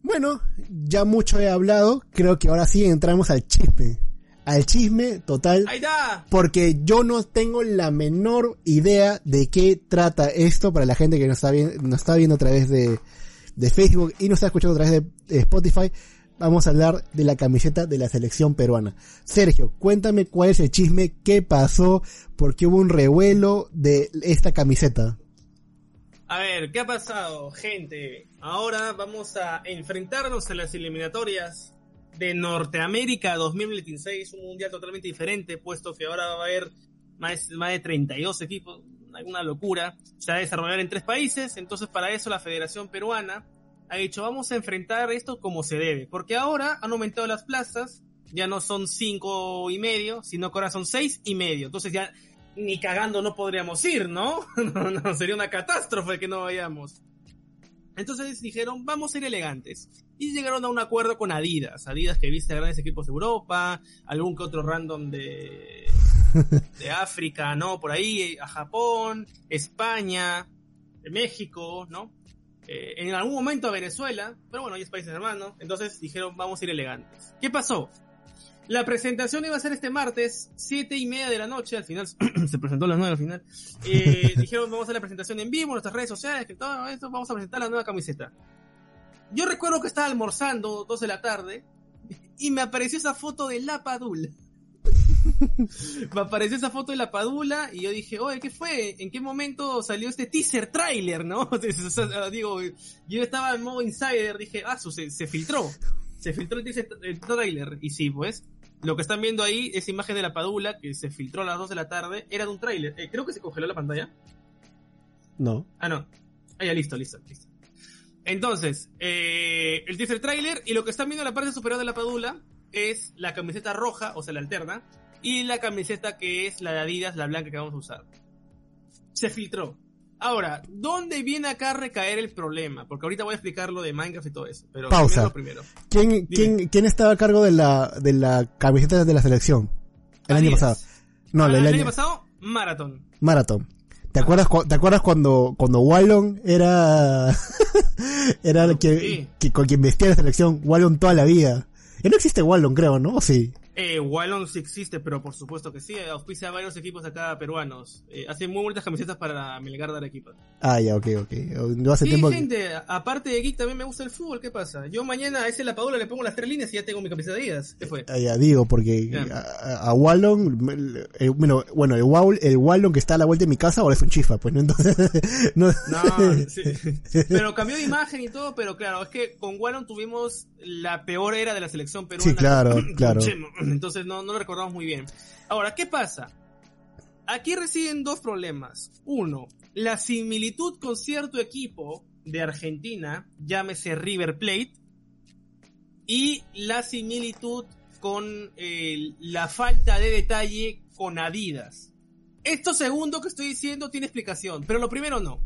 Bueno, ya mucho he hablado, creo que ahora sí entramos al chisme. Al chisme total. ¡Ahí está! porque yo no tengo la menor idea de qué trata esto para la gente que nos está, vi- nos está viendo a través de, de Facebook y nos está escuchando a través de, de Spotify. Vamos a hablar de la camiseta de la selección peruana. Sergio, cuéntame cuál es el chisme, qué pasó, por qué hubo un revuelo de esta camiseta. A ver, ¿qué ha pasado, gente? Ahora vamos a enfrentarnos a las eliminatorias de Norteamérica 2026, un mundial totalmente diferente, puesto que ahora va a haber más, más de 32 equipos, una locura. Se va a desarrollar en tres países, entonces para eso la Federación Peruana ha dicho, vamos a enfrentar esto como se debe, porque ahora han aumentado las plazas, ya no son cinco y medio, sino que ahora son seis y medio, entonces ya ni cagando no podríamos ir, ¿no? (laughs) no, no sería una catástrofe que no vayamos. Entonces dijeron, vamos a ir elegantes. Y llegaron a un acuerdo con Adidas. Adidas que viste a grandes equipos de Europa, algún que otro random de, (laughs) de África, ¿no? Por ahí, a Japón, España, México, ¿no? Eh, en algún momento a Venezuela, pero bueno, ya es países hermanos. Entonces dijeron, vamos a ir elegantes. ¿Qué pasó? La presentación iba a ser este martes, siete y media de la noche, al final (clears throat) se presentó a las al final. Eh, (laughs) dijeron, vamos a hacer la presentación en vivo, en nuestras redes sociales, que todo esto, vamos a presentar la nueva camiseta. Yo recuerdo que estaba almorzando, dos de la tarde, y me apareció esa foto de la Padula. (laughs) me apareció esa foto de la Padula, y yo dije, oye, ¿qué fue? ¿En qué momento salió este teaser trailer, no? (laughs) Digo, yo estaba en modo insider, dije, ah, se, se filtró. Se filtró el teaser el trailer, y sí, pues. Lo que están viendo ahí, esa imagen de la Padula que se filtró a las 2 de la tarde, era de un tráiler. Eh, creo que se congeló la pantalla. No. Ah, no. Ah, ya, listo, listo, listo. Entonces, eh, el teaser trailer y lo que están viendo en la parte superior de la Padula es la camiseta roja, o sea, la alterna, y la camiseta que es la de Adidas, la blanca que vamos a usar. Se filtró. Ahora, ¿dónde viene acá a recaer el problema? Porque ahorita voy a explicar lo de Minecraft y todo eso. Pero Pausa. primero. ¿Quién, quién, ¿Quién estaba a cargo de la, de la camiseta de la selección? El año pasado. No, Ah, el, el año, año pasado, Marathon. Marathon. ¿Te acuerdas, cu- ¿Te acuerdas cuando, cuando Wallon era, (laughs) era el que, Sí. que con quien vestía la selección? Wallon toda la vida. Ya no existe Wallon, creo, ¿no? ¿O sí? Eh, Wallon sí existe, pero por supuesto que sí. Auspicia a varios equipos acá peruanos. Eh, hace muy bonitas camisetas para Melgar de Arequipa. Ah, ya, ok, ok. Yo hace Sí, tiempo que- gente, aparte de Geek también me gusta el fútbol, ¿qué pasa? Yo mañana a ese La Padula le pongo las tres líneas y ya tengo mi camiseta de Adidas. ¿Qué fue? Ah, ya digo, porque a, a- Wallon, eh, bueno, bueno, el, Wall, el Wallon que está a la vuelta de mi casa ahora es un chifa, pues, ¿no? Entonces, (laughs) no, No, sí. Pero cambió de imagen y todo, pero claro, es que con Wallon tuvimos la peor era de la selección peruana. Sí, claro, (coughs) claro. Entonces no, no lo recordamos muy bien. Ahora, ¿qué pasa? Aquí residen dos problemas. Uno, la similitud con cierto equipo de Argentina, llámese River Plate, y la similitud con eh, la falta de detalle con Adidas. Esto segundo que estoy diciendo tiene explicación, pero lo primero no.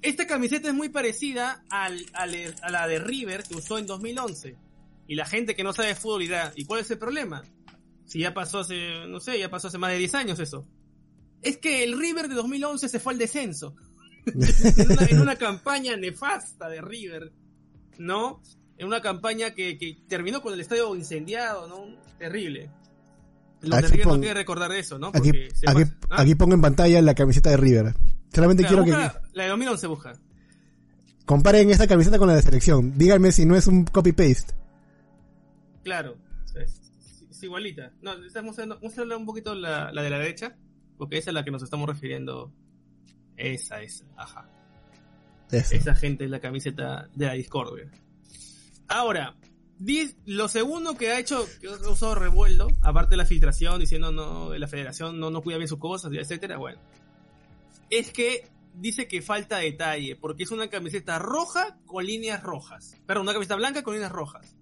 Esta camiseta es muy parecida a la de River que usó en 2011. Y la gente que no sabe de fútbol dirá, ¿y cuál es el problema? Si ya pasó hace, no sé, ya pasó hace más de 10 años eso. Es que el River de 2011 se fue al descenso. (laughs) en, una, en una campaña nefasta de River, ¿no? En una campaña que, que terminó con el estadio incendiado, ¿no? Terrible. Los de Aquí River pon- no quieren recordar eso, ¿no? aquí, Porque se aquí, pasa- ¿Ah? aquí pongo en pantalla la camiseta de River. Solamente Claro, quiero que La de 2011 busca. comparen esta camiseta con la de selección. Díganme si no es un copy-paste. Claro, es, es igualita. No, estamos mostrando, un poquito la, la de la derecha, porque esa es la que nos estamos refiriendo. Esa, esa, ajá. Esa gente es la camiseta de la discordia. Ahora, lo segundo que ha hecho, que ha usado revuelto, aparte de la filtración, diciendo no, la federación no, no cuida bien sus cosas, etcétera, bueno, es que dice que falta detalle, porque es una camiseta roja con líneas rojas. Perdón, una camiseta blanca con líneas rojas.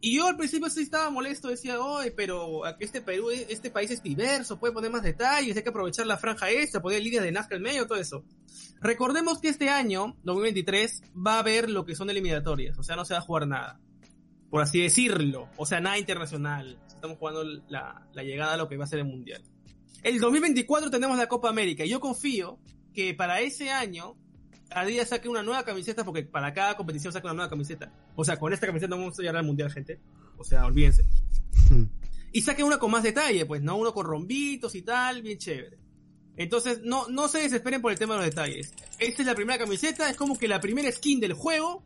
Y yo al principio sí estaba molesto, decía, oye, pero aquí este Perú, este país es diverso, puede poner más detalles, hay que aprovechar la franja esta, poner líneas de Nazca en medio, todo eso. Recordemos que este año, 2023, va a haber lo que son eliminatorias, o sea, no se va a jugar nada. Por así decirlo, o sea, nada internacional. Estamos jugando la, la llegada a lo que va a ser el Mundial. El 2024 tenemos la Copa América y yo confío que para ese año Adidas saque una nueva camiseta porque para cada competición saca una nueva camiseta. O sea, con esta camiseta no vamos a llegar al mundial, gente. O sea, olvídense. Y saque una con más detalle, pues, ¿no? Uno con rombitos y tal, bien chévere. Entonces, no, no se desesperen por el tema de los detalles. Esta es la primera camiseta, es como que la primera skin del juego.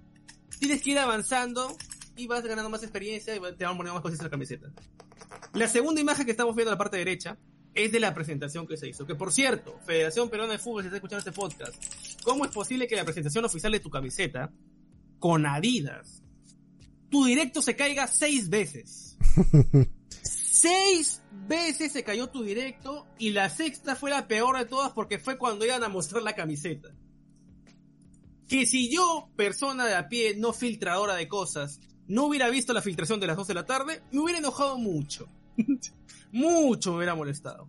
Tienes que ir avanzando y vas ganando más experiencia y te van poniendo más cosas en la camiseta. La segunda imagen que estamos viendo en la parte derecha es de la presentación que se hizo. Que por cierto, Federación Peruana de Fútbol, si está escuchando este podcast, ¿cómo es posible que la presentación oficial de tu camiseta con Adidas, tu directo se caiga seis veces? (laughs) seis veces se cayó tu directo y la sexta fue la peor de todas porque fue cuando iban a mostrar la camiseta. Que si yo, persona de a pie, no filtradora de cosas, no hubiera visto la filtración de las 2 de la tarde, me hubiera enojado mucho. (laughs) mucho me hubiera molestado.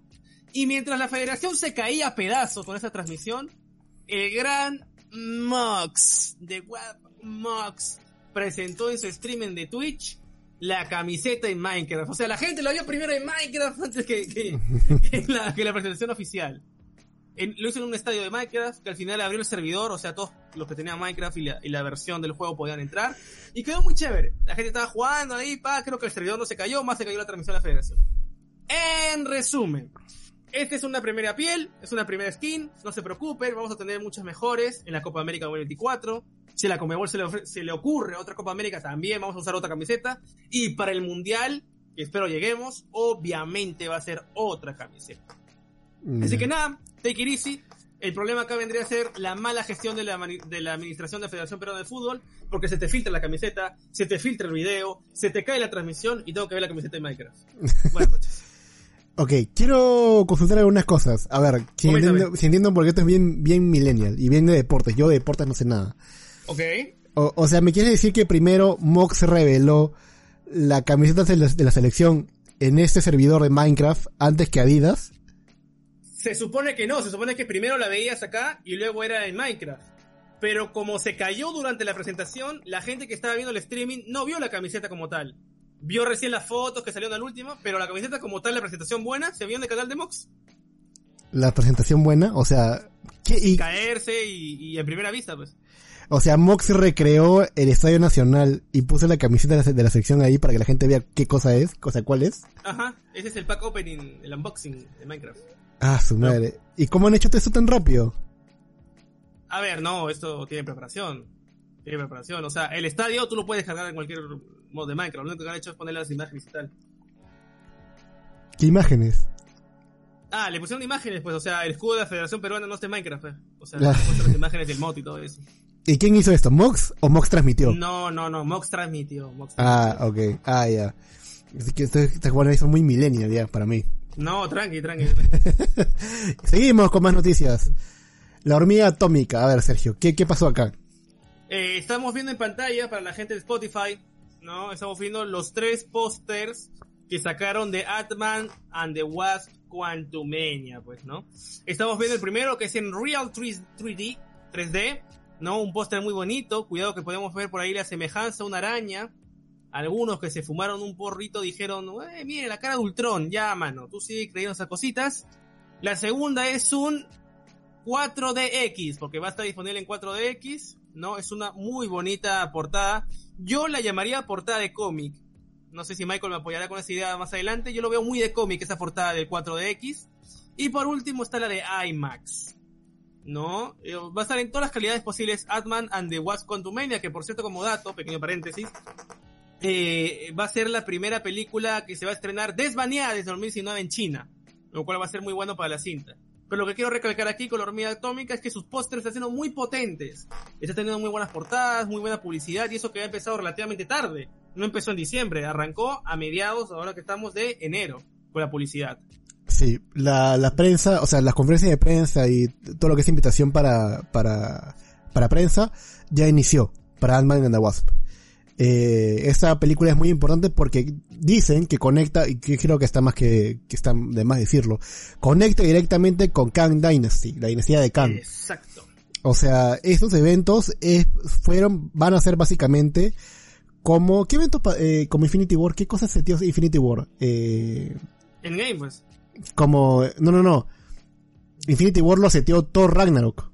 Y mientras la federación se caía a con esa transmisión, el gran Mox de Web Mox presentó en su streaming de Twitch la camiseta en Minecraft. O sea, la gente la vio primero en Minecraft (laughs) antes que, que, la, presentación oficial. Lo hizo en un estadio de Minecraft, que al final abrió el servidor, o sea, todos los que tenían Minecraft y la, y la versión del juego podían entrar. Y quedó muy chévere. La gente estaba jugando ahí, pa, creo que el servidor no se cayó, más se cayó la transmisión de la federación. En resumen, esta es una primera piel, es una primera skin, no se preocupen, vamos a tener muchas mejores en la Copa América 2024. Si a la Comebol se le, ofre- se le ocurre otra Copa América también, vamos a usar otra camiseta. Y para el Mundial, que espero lleguemos, obviamente va a ser otra camiseta. Así que nada, take it easy. El problema acá vendría a ser la mala gestión de la, de la administración de la Federación Peruana de Fútbol, porque se te filtra la camiseta, se te filtra el video, se te cae la transmisión y tengo que ver la camiseta de Minecraft. (laughs) Buenas noches. Ok, quiero consultar algunas cosas. A ver, si entiendo, si entiendo porque esto es bien, bien millennial y bien de deportes. Yo de deportes no sé nada. Ok. O, o sea, ¿me quieres decir que primero Mox reveló la camiseta de la, de la selección en este servidor de Minecraft antes que Adidas? Se supone que no, se supone que primero la veías acá y luego era en Minecraft. Pero como se cayó durante la presentación, la gente que estaba viendo el streaming no vio la camiseta como tal. Vio recién las fotos que salieron al último, pero la camiseta como tal, la presentación buena, se vio en el canal de Mox. La presentación buena, o sea, ¿qué, y, Caerse y, y en primera vista, pues. o sea, Mox recreó el Estadio Nacional y puso la camiseta de la, sección ahí para que la gente vea qué cosa es, o sea, cuál es. Ajá, ese es el pack opening, el unboxing de Minecraft. Ah, su madre. ¿Y cómo han hecho esto tan rápido? A ver, no, esto tiene preparación. Tiene preparación. O sea, el estadio tú lo puedes cargar en cualquier modo de Minecraft. Lo único que han hecho es poner las imágenes y tal. ¿Qué imágenes? Ah, le pusieron imágenes, pues, o sea, el escudo de la Federación Peruana no está en Minecraft, pues. O sea, (laughs) le pusieron las imágenes del mod y todo eso. ¿Y quién hizo esto? ¿Mox o Mox transmitió? No, no, no, Mox transmitió. Mox Ah, ok. Ah, ya. Es que estos estas jugadores son muy millennial ya, para mí. No, tranqui, tranqui. tranqui. (laughs) Seguimos con más noticias. La hormiga atómica. A ver, Sergio, ¿qué, qué pasó acá? Eh, estamos viendo en pantalla para la gente de Spotify, ¿no? Estamos viendo los tres pósters que sacaron de Atman and the Wasp Quantumania, pues, ¿no? Estamos viendo el primero que es en Real 3, 3D, 3D, ¿no? Un póster muy bonito, cuidado que podemos ver por ahí la semejanza a una araña. Algunos que se fumaron un porrito dijeron, eh, mire la cara de Ultron, ya, mano, tú sigues creyendo esas cositas. La segunda es un 4DX, porque va a estar disponible en 4DX, ¿no? Es una muy bonita portada. Yo la llamaría portada de cómic. No sé si Michael me apoyará con esa idea más adelante. Yo lo veo muy de cómic, esa portada del 4DX. Y por último está la de IMAX. ¿No? Eh, Va a estar en todas las calidades posibles Atman and the Wasp Quantumania, que por cierto como dato, pequeño paréntesis, eh, va a ser la primera película que se va a estrenar desbaneada desde 2019 en China, lo cual va a ser muy bueno para la cinta. Pero lo que quiero recalcar aquí con la hormiga atómica es que sus pósters están siendo muy potentes. Está teniendo muy buenas portadas, muy buena publicidad y eso que ha empezado relativamente tarde. No empezó en diciembre, arrancó a mediados, ahora que estamos de enero, con la publicidad. Sí, la, prensa, o sea, las conferencias de prensa y todo lo que es invitación para, para, para prensa ya inició para Ant-Man and the Wasp. Eh, esta película es muy importante porque dicen que conecta, y que creo que está más que, que está de más decirlo, conecta directamente con Kang Dynasty, la dinastía de Kang. Exacto. O sea, estos eventos es, fueron, van a ser básicamente como, ¿qué eventos, eh, como Infinity War? ¿Qué cosas se dio Infinity War? Eh, En game, pues. como, no, no, no. Infinity War lo seteó Thor Ragnarok.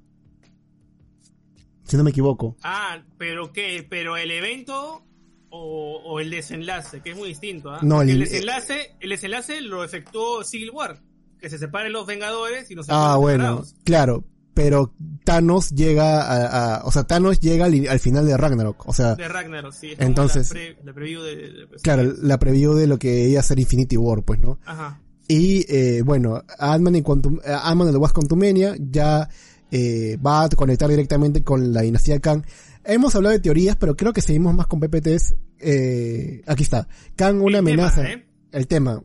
Si no me equivoco. Ah, pero qué, pero el evento o, o el desenlace, que es muy distinto, ¿ah? No, el- el, desenlace, el desenlace lo efectuó Civil War, que se separen los Vengadores y nos Ah, bueno, separados. claro. Pero Thanos llega a, a- o sea, Thanos llega al, al final de Ragnarok. O sea, De Ragnarok, sí. es Entonces- la, pre- la preview de, de- pues, claro, la preview de lo que iba a ser Infinity War, pues, ¿no? Ajá. Y eh, bueno, Ant-Man y Quantum, eh, Ant-Man and the Wasp Quantumania ya eh, va a conectar directamente con la dinastía Kang. Hemos hablado de teorías, pero creo que seguimos más con PPTs. Eh, aquí está. Kang, una El tema, amenaza. ¿eh? El tema.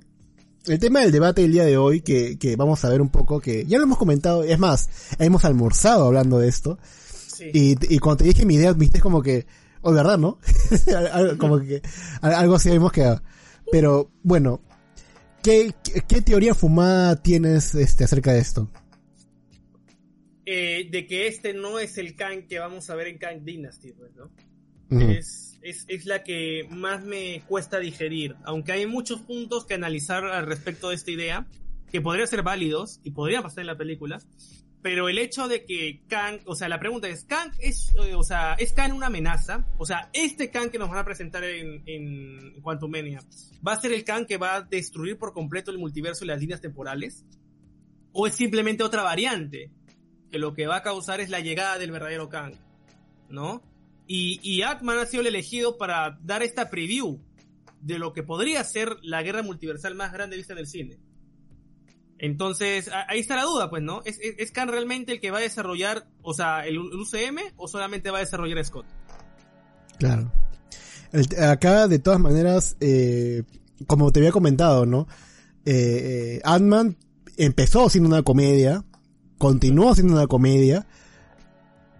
El tema del debate del día de hoy, que, que vamos a ver un poco, que ya lo hemos comentado, es más, hemos almorzado hablando de esto. Sí. Y, y cuando te dije mi idea, viste como que, o verdad, ¿no? (laughs) Como que al- algo así habíamos quedado. Pero, bueno, ¿qué, qué, qué teoría fumada tienes este, acerca de esto? Eh, de que este no es el Kang que vamos a ver en Kang Dynasty, pues, ¿no? Es, es, es la que más me cuesta digerir. Aunque hay muchos puntos que analizar al respecto de esta idea, que podrían ser válidos y podrían pasar en la película. Pero el hecho de que Kang, o sea, la pregunta es, ¿Kang es, eh, o sea, ¿es Kang una amenaza? O sea, este Kang que nos van a presentar en, en Quantumania, ¿va a ser el Kang que va a destruir por completo el multiverso y las líneas temporales? ¿O es simplemente otra variante? Que lo que va a causar es la llegada del verdadero Kang, ¿no? Y, y Atman ha sido el elegido para dar esta preview de lo que podría ser la guerra multiversal más grande vista en el cine. Entonces, ahí está la duda, pues, ¿no? ¿Es, es, es Khan realmente el que va a desarrollar, o sea, el, UCM o solamente va a desarrollar Scott? Claro. Acá, de todas maneras, eh, como te había comentado, ¿no? Eh, eh, empezó siendo una comedia, continuó siendo una comedia,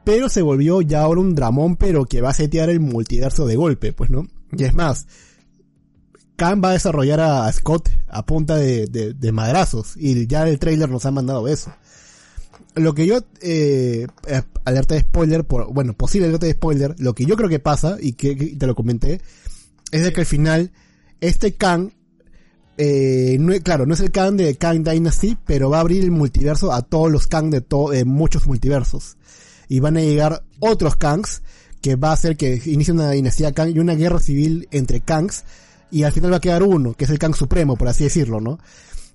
pero se volvió ya ahora un dramón, pero que va a setear el multiverso de golpe, pues, ¿no? Y es más, Khan va a desarrollar a Scott a punta de, de, madrazos, y ya el trailer nos ha mandado eso. Lo que yo, eh, eh, alerta de spoiler, por, bueno, posible alerta de spoiler, lo que yo creo que pasa, y que, que te lo comenté, es de que al final, este Khan, eh, no, claro, no es el Khan de Khan Dynasty, pero va a abrir el multiverso a todos los Khan de to- eh, muchos multiversos. Y van a llegar otros Kangs, que va a hacer que inicie una dinastía Kang y una guerra civil entre Kangs, y al final va a quedar uno, que es el Kang Supremo, por así decirlo, ¿no?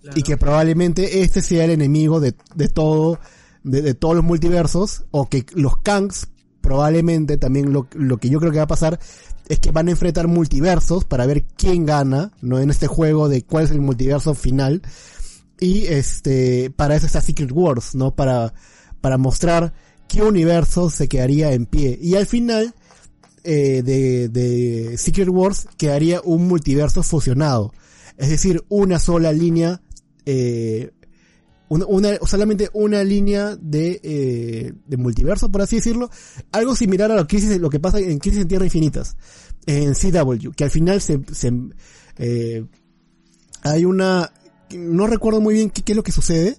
Claro. y que probablemente este sea el enemigo de, de todo, de, de todos los multiversos, o que los Kangs probablemente también lo, lo que yo creo que va a pasar es que van a enfrentar multiversos para ver quién gana, ¿no? En este juego de cuál es el multiverso final. Y este, para eso está Secret Wars, ¿no? Para, para mostrar qué universo se quedaría en pie. Y al final, eh, de, de Secret Wars quedaría un multiverso fusionado. Es decir, una sola línea, eh, una, una- solamente una línea de, eh, de multiverso, por así decirlo. Algo similar a lo crisis- lo que pasa en Crisis en Tierra Infinitas, en CW, que al final se, se eh, hay una, no recuerdo muy bien qué, qué es lo que sucede,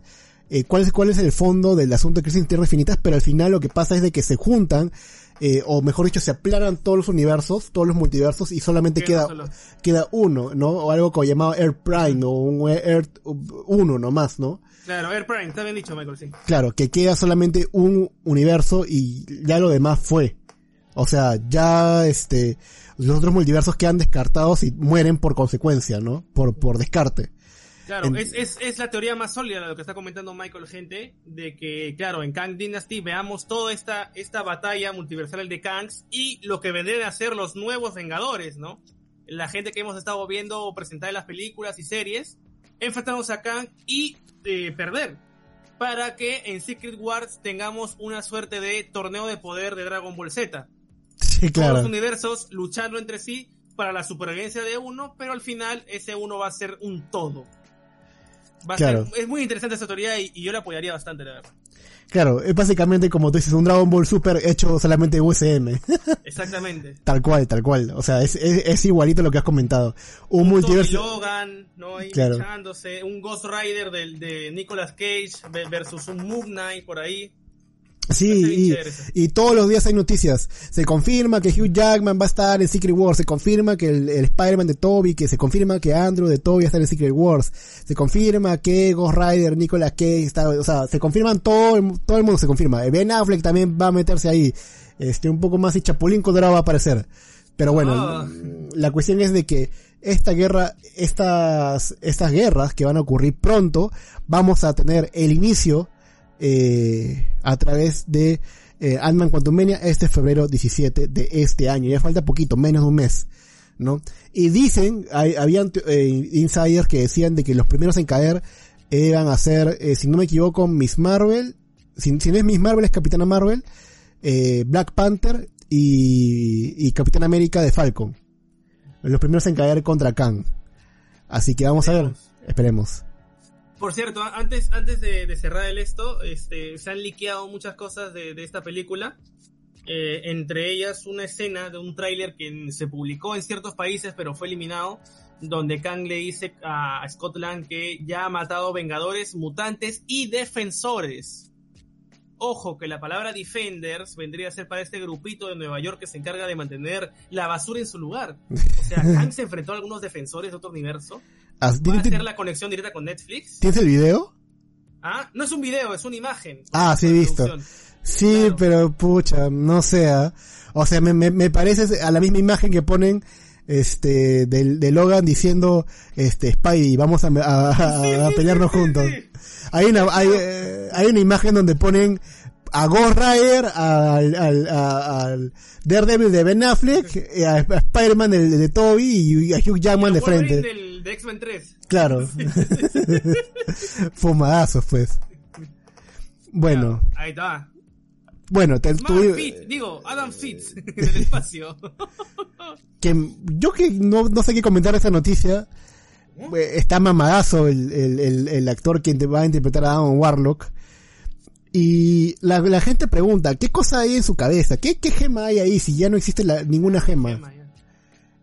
eh, cuál es, cuál es el fondo del asunto de Crisis en Tierra Infinitas, pero al final lo que pasa es de que se juntan, eh, o mejor dicho, se aplanan todos los universos, todos los multiversos, y solamente Queda queda, solo. queda uno, ¿no? O algo como llamado Earth Prime, o un Earth uno nomás, ¿no? Claro, Air Prime, está bien dicho, Michael, sí. Claro, que queda solamente un universo y ya lo demás fue. O sea, ya este, los otros multiversos quedan descartados y mueren por consecuencia, ¿no? Por, por descarte. Claro, En- es, es, es la teoría más sólida de lo que está comentando Michael, gente, de que, claro, en Kang Dynasty veamos toda esta, esta batalla multiversal de Kangs y lo que vendrían a ser los nuevos Vengadores, ¿no? La gente que hemos estado viendo presentar en las películas y series, enfrentarnos a Kang y eh, perder. Para que en Secret Wars tengamos una suerte de torneo de poder de Dragon Ball Z. Sí, Todos los claro. universos luchando entre sí para la supervivencia de uno, pero al final ese uno va a ser un todo. Va a Claro. ser, es muy interesante esa teoría y, y yo la apoyaría bastante, la verdad. Claro, es básicamente como tú dices, un Dragon Ball Super hecho solamente de USM. Exactamente. (laughs) tal cual, tal cual. O sea, es, es, es igualito lo que has comentado. Un, Un Tommy multiverso. Logan, ¿no? Ahí Claro. luchándose, un Ghost Rider del, de Nicolas Cage ve- versus un Moon Knight por ahí. Sí, y, y todos los días hay noticias. Se confirma que Hugh Jackman va a estar en Secret Wars. Se confirma que el, el Spider-Man de Toby, que se confirma que Andrew de Toby va a estar en Secret Wars. Se confirma que Ghost Rider, Nicolas Cage está, o sea, se confirman todo, el- todo el mundo se confirma. Ben Affleck también va a meterse ahí. Este, un poco más y Chapulín Colorado va a aparecer. Pero bueno, Ah. la cuestión es de que esta guerra, estas, estas guerras que van a ocurrir pronto, vamos a tener el inicio eh, a través de eh, Ant-Man Quantumania este febrero 17 de este año. Ya falta poquito, menos de un mes, ¿no? Y dicen, hay, habían eh, insiders que decían de que los primeros en caer iban a ser, eh, si no me equivoco, Miss Marvel, si, si no es Miss Marvel es Capitana Marvel, eh, Black Panther y, y Capitán América de Falcon. Los primeros en caer contra Kang. Así que vamos a ver, esperemos. Por cierto, antes, antes de, de cerrar el esto, este, se han liqueado muchas cosas de, de esta película. Eh, entre ellas una escena de un tráiler que se publicó en ciertos países pero fue eliminado, donde Kang le dice a Scott Lang que ya ha matado vengadores, mutantes y defensores. Ojo que la palabra defenders vendría a ser para este grupito de Nueva York que se encarga de mantener la basura en su lugar. O sea, (laughs) Kang se enfrentó a algunos defensores de otro universo. Ah, Va a ¿Tienes, hacer la conexión directa con Netflix. ¿Tienes el video? Ah, no es un video, es una imagen. Ah, sí, he visto. Sí, Claro. pero pucha, no sea. O sea, me, me, me parece a la misma imagen que ponen este de, de Logan diciendo este Spidey, vamos a, a- pelearnos juntos. Hay una hay, hay una imagen donde ponen a Ghost Rider, al, al, al Daredevil de Ben Affleck, a, Spider-Man de, de Toby y a Hugh Jackman Y de frente. Del, de X-Men 3. Claro. (laughs) Fumadazos, pues. Bueno, Ahí está. bueno, te, Smart tuvi- Fit, digo, Adam Fitz (laughs) en el espacio. (laughs) que yo que no, no sé qué comentar de esa noticia. eh, Está mamadazo el, el, el, el actor que va a interpretar a Adam Warlock. Y la, la gente pregunta, ¿qué cosa hay en su cabeza? ¿Qué, qué gema hay ahí si ya no existe la- ninguna gema? Gema.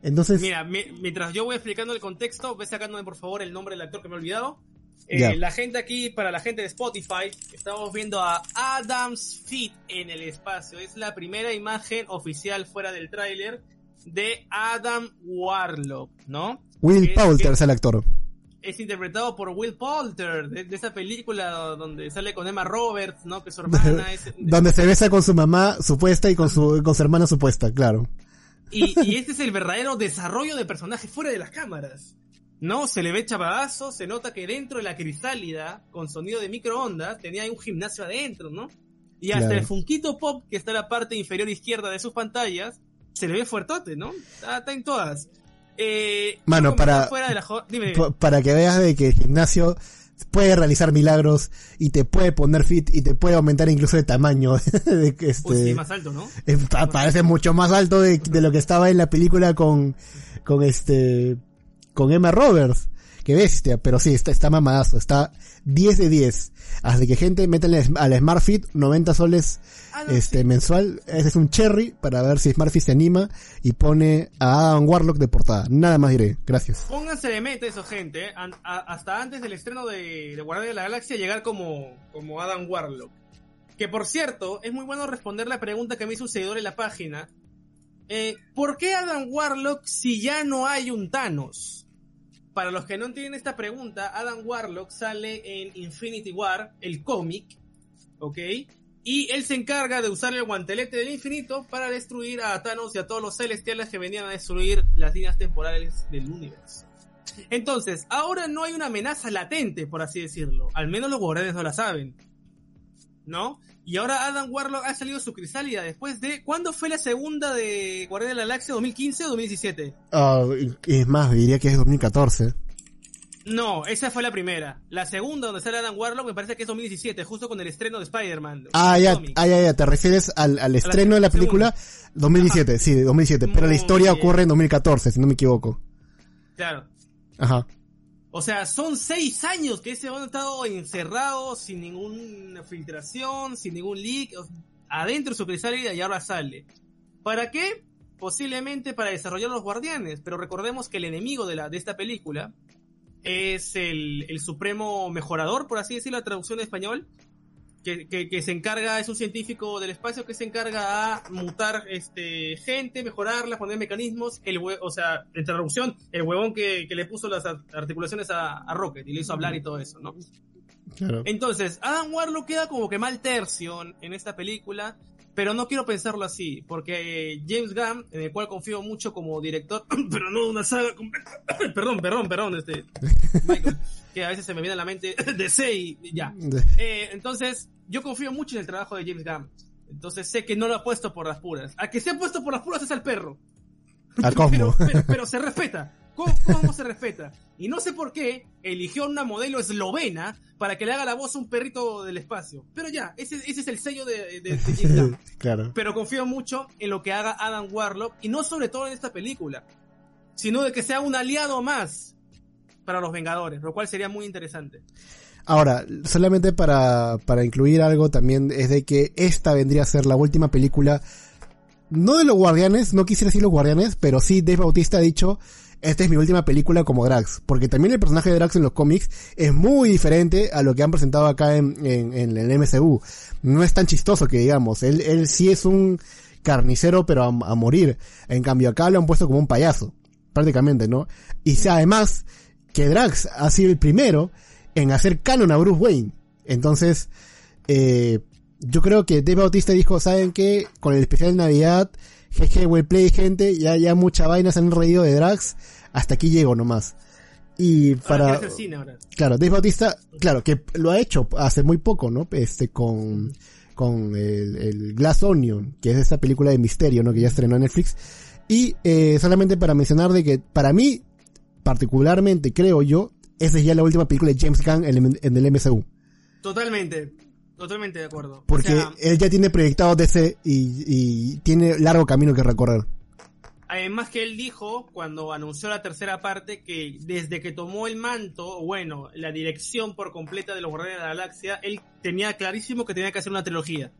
Entonces, Mira, mi- mientras yo voy explicando el contexto, ve sacándome por favor el nombre del actor que me he olvidado. Eh, Ya. La gente aquí, para la gente de Spotify, estamos viendo a Adam's Feet en el espacio. Es la primera imagen oficial fuera del tráiler de Adam Warlock, ¿no? Will Poulter que- es el actor. es interpretado por Will Poulter, de, de esa película donde sale con Emma Roberts, ¿no? Que su hermana (laughs) es... Donde se besa con su mamá supuesta y con su, con su hermana supuesta, claro. Y, y este es el verdadero desarrollo de personaje fuera de las cámaras. ¿No? Se le ve chavadazo, se nota que dentro de la crisálida, con sonido de microondas, tenía un gimnasio adentro, ¿no? Y hasta Claro. el Funquito Pop, que está en la parte inferior izquierda de sus pantallas, se le ve fuertote, ¿no? Está, está en todas. Eh, Mano, para- Fuera de la Dime, dime. Pa- para que veas de que el gimnasio puede realizar milagros y te puede poner fit y te puede aumentar incluso de tamaño. (laughs) de que, este, Uy, sí, más alto, ¿no? eh, pa- parece mucho más alto de, de lo que estaba en la película con, con este, con Emma Roberts. Que bestia, pero sí, está, está mamadazo, está 10 de 10. Así que gente, métanle al Smart Fit 90 soles Ah, no, este sí. mensual. Ese es un cherry para ver si Smart Fit se anima y pone a Adam Warlock de portada. Nada más diré. Gracias. Pónganse de meta eso, gente. eh. An- a- hasta antes del estreno de, de Guardián de la Galaxia, llegar como, como Adam Warlock. Que por cierto, es muy bueno responder la pregunta que me hizo un seguidor en la página. Eh, ¿Por qué Adam Warlock si ya no hay un Thanos? Para los que no entienden esta pregunta, Adam Warlock sale en Infinity War, el cómic, ¿ok? Y él se encarga de usar el guantelete del infinito para destruir a Thanos y a todos los celestiales que venían a destruir las líneas temporales del universo. Entonces, ahora no hay una amenaza latente, por así decirlo. Al menos los guardianes no la saben. ¿No? Y ahora Adam Warlock ha salido su crisálida después de... ¿Cuándo fue la segunda de Guardianes de la Galaxia? ¿2015 o 2017? Ah, y- es más, diría que es 2014. No, esa fue la primera. La segunda, donde sale Adam Warlock, me parece que es 2017, justo con el estreno de Spider-Man. Ah, ya, ah, ya, ya, te refieres al, al estreno de la película 2017, sí, 2017, pero la historia bien. ocurre en 2014, si no me equivoco. Claro. Ajá. O sea, son seis años que ese hombre ha estado encerrado sin ninguna filtración, sin ningún leak, adentro de su crisálida y ahora sale. ¿Para qué? Posiblemente para desarrollar los guardianes, pero recordemos que el enemigo de, la, de esta película es el, el supremo mejorador, por así decirlo, la traducción de español, que, que, que se encarga, es un científico del espacio que se encarga a mutar este gente, mejorarla, poner mecanismos, el hue- o sea, en traducción, el huevón que, que le puso las ar- articulaciones a, a Rocket y le hizo hablar y todo eso, ¿no? Claro. Entonces, Adam Warlock queda como que mal tercio en esta película, pero no quiero pensarlo así, porque James Gunn, en el cual confío mucho como director, (coughs) pero no de una saga completa, (coughs) perdón, perdón, perdón, este, (laughs) Michael, que a veces se me viene a la mente (coughs) DC y ya. Eh, entonces, yo confío mucho en el trabajo de James Gunn. Entonces sé que no lo ha puesto por las puras. A que se ha puesto por las puras es al perro. A (laughs) Cosmo. Pero, pero, pero se respeta. ¿Cómo, cómo se respeta? Y no sé por qué eligió una modelo eslovena para que le haga la voz a un perrito del espacio. Pero ya, ese, ese es el sello de, de, de James (laughs) Gunn. claro. Pero confío mucho en lo que haga Adam Warlock, y no sobre todo en esta película, sino de que sea un aliado más para los Vengadores, lo cual sería muy interesante. Ahora, solamente para, para incluir algo también es de que esta vendría a ser la última película, no de los guardianes, no quisiera decir los guardianes, pero sí Dave Bautista ha dicho, esta es mi última película como Drax, porque también el personaje de Drax en los cómics es muy diferente a lo que han presentado acá en, en, en el MCU. No es tan chistoso que digamos, él, él sí es un carnicero pero a, a morir, en cambio acá lo han puesto como un payaso, prácticamente, ¿no? Y además que Drax ha sido el primero en hacer canon a Bruce Wayne. Entonces, eh, yo creo que Dave Bautista dijo, ¿saben qué? Con el especial de Navidad, jeje, well play, gente, ya, ya mucha vaina se han reído de Drax, hasta aquí llego nomás. Y para, quiere hacer cine ahora. claro, Dave Bautista, claro, que lo ha hecho hace muy poco, ¿no? Este, con, con el, el Glass Onion, que es esa película de misterio, ¿no? Que ya estrenó en Netflix. Y, eh, solamente para mencionar de que, para mí, particularmente creo yo, esa es ya la última película de James Gunn en, en el MCU. Totalmente, totalmente de acuerdo. Porque O sea, él ya tiene proyectado DC y, y tiene largo camino que recorrer. Además que él dijo cuando anunció la tercera parte que desde que tomó el manto, bueno, la dirección por completa de los Guardianes de la Galaxia, él tenía clarísimo que tenía que hacer una trilogía.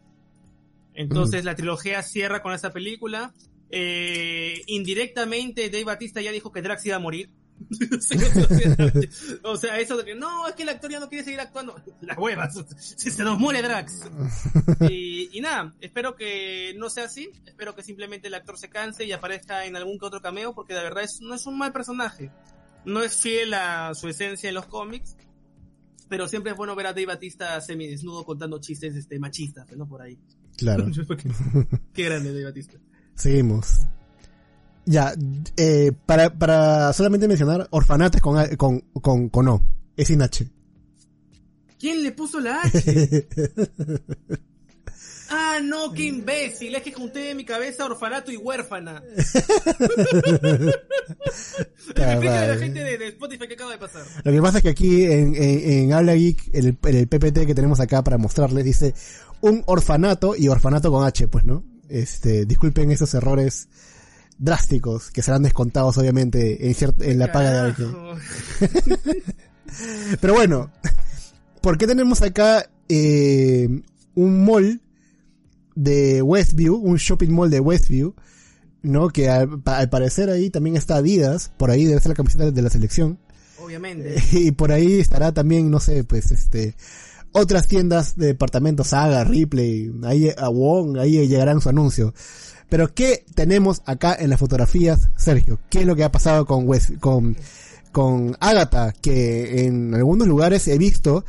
Entonces la trilogía cierra con esa película. Eh, indirectamente Dave Batista ya dijo que Drax iba a morir. (laughs) O, sea, eso de que no, es que el actor ya no quiere seguir actuando. (laughs) Las huevas, se, se nos muere Drax. (laughs) Y, y nada, espero que no sea así. Espero que simplemente el actor se canse y aparezca en algún que otro cameo, porque de verdad es, no es un mal personaje. No es fiel a su esencia en los cómics. Pero siempre es bueno ver a Dave Batista semidesnudo contando chistes este, machistas, ¿no? Por ahí. Claro. Qué grande Dave Batista. Seguimos. Ya, eh, para, para solamente mencionar, orfanatos con, con, con, con O. Es sin H. ¿Quién le puso la H? (laughs) Ah, no, qué imbécil. Es que junté en mi cabeza orfanato y huérfana. (laughs) (laughs) Explícale a la gente de, de Spotify qué acaba de pasar. Lo que pasa es que aquí en, en, en Habla Geek, el, el PPT que tenemos acá para mostrarles, dice un orfanato y orfanato con H, pues, ¿no? Este, disculpen esos errores drásticos que serán descontados obviamente en, en la paga de alguien. (laughs) Pero bueno, ¿por qué tenemos acá eh, un mall de Westview, un shopping mall de Westview, ¿no? Que al parecer ahí también está Adidas, por ahí debe ser la camiseta de la selección. Obviamente. (laughs) Y por ahí estará también, no sé, pues este, otras tiendas de departamentos, Saga, Ripley, ahí a Wong, ahí llegarán su anuncio. Pero ¿qué tenemos acá en las fotografías, Sergio? ¿Qué es lo que ha pasado con West, con, con Agatha? Que en algunos lugares he visto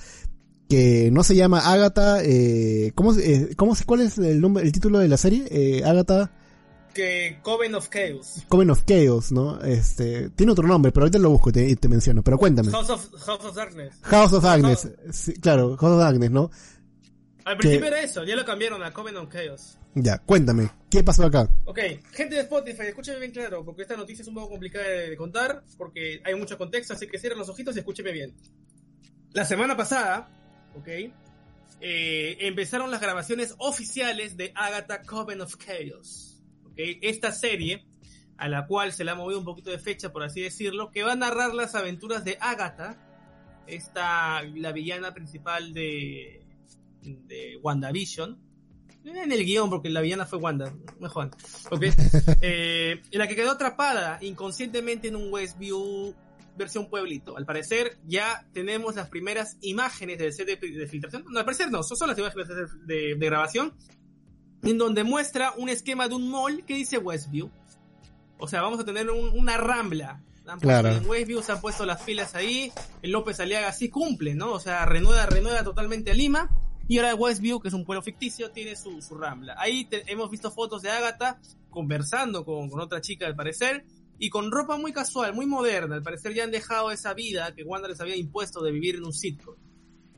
que no se llama Agatha, eh, ¿cómo, eh, cómo, cuál es el nombre, el título de la serie? Eh, Agatha Que Coven of Chaos. Coven of Chaos, ¿no? Este, tiene otro nombre, pero ahorita lo busco y te, te menciono, pero cuéntame. House of, House of Darkness. House of Agnes, sí, claro, House of Agnes, ¿no? Al Que- principio era eso, ya lo cambiaron a Coven of Chaos. Ya, cuéntame, ¿qué pasó acá? Ok, gente de Spotify, escúcheme bien claro, porque esta noticia es un poco complicada de, contar, porque hay mucho contexto, así que cierren los ojitos y escúcheme bien. La semana pasada, ok, eh, empezaron las grabaciones oficiales de Agatha Coven of Chaos. Ok, esta serie, a la cual se le ha movido un poquito de fecha, por así decirlo, que va a narrar las aventuras de Agatha, esta, la villana principal de, de WandaVision, en el guion, porque la villana fue Wanda, no Juan. Ok. (laughs) Eh, en la que quedó atrapada inconscientemente en un Westview versión pueblito. Al parecer ya tenemos las primeras imágenes del set de, de filtración. No, al parecer no, son las imágenes de, de- grabación. En donde muestra un esquema de un mall que dice Westview. O sea, vamos a tener un- una rambla. Han Claro. En Westview se han puesto las filas ahí. El López Aliaga sí cumple, ¿no? O sea, renueva, renueva totalmente a Lima. Y ahora Westview, que es un pueblo ficticio, tiene su, su rambla. Ahí te- hemos visto fotos de Agatha conversando con, con otra chica, al parecer, y con ropa muy casual, muy moderna. Al parecer ya han dejado esa vida que Wanda les había impuesto de vivir en un sitcom.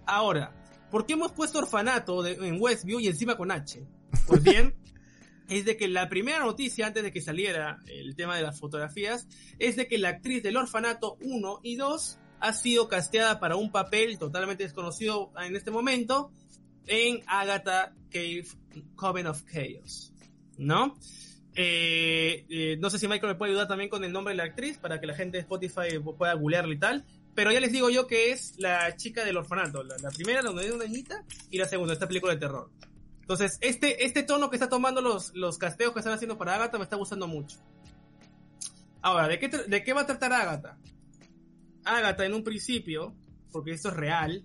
Ahora, ¿por qué hemos puesto orfanato de- en Westview y encima con H? Pues bien, (laughs) es de que la primera noticia, antes de que saliera el tema de las fotografías, es de que la actriz del orfanato 1 y 2 ha sido casteada para un papel totalmente desconocido en este momento en Agatha Cave Coven of Chaos, ¿no? Eh, eh, no sé si Michael me puede ayudar también con el nombre de la actriz para que la gente de Spotify pueda googlearla y tal. Pero ya les digo yo que es la chica del orfanato. La, primera, donde hay una niñita, y la segunda, esta película de terror. Entonces, este, este tono que está tomando los, los casteos que están haciendo para Agatha me está gustando mucho. Ahora, ¿de qué, ¿de qué va a tratar Agatha? Agatha en un principio, porque esto es real,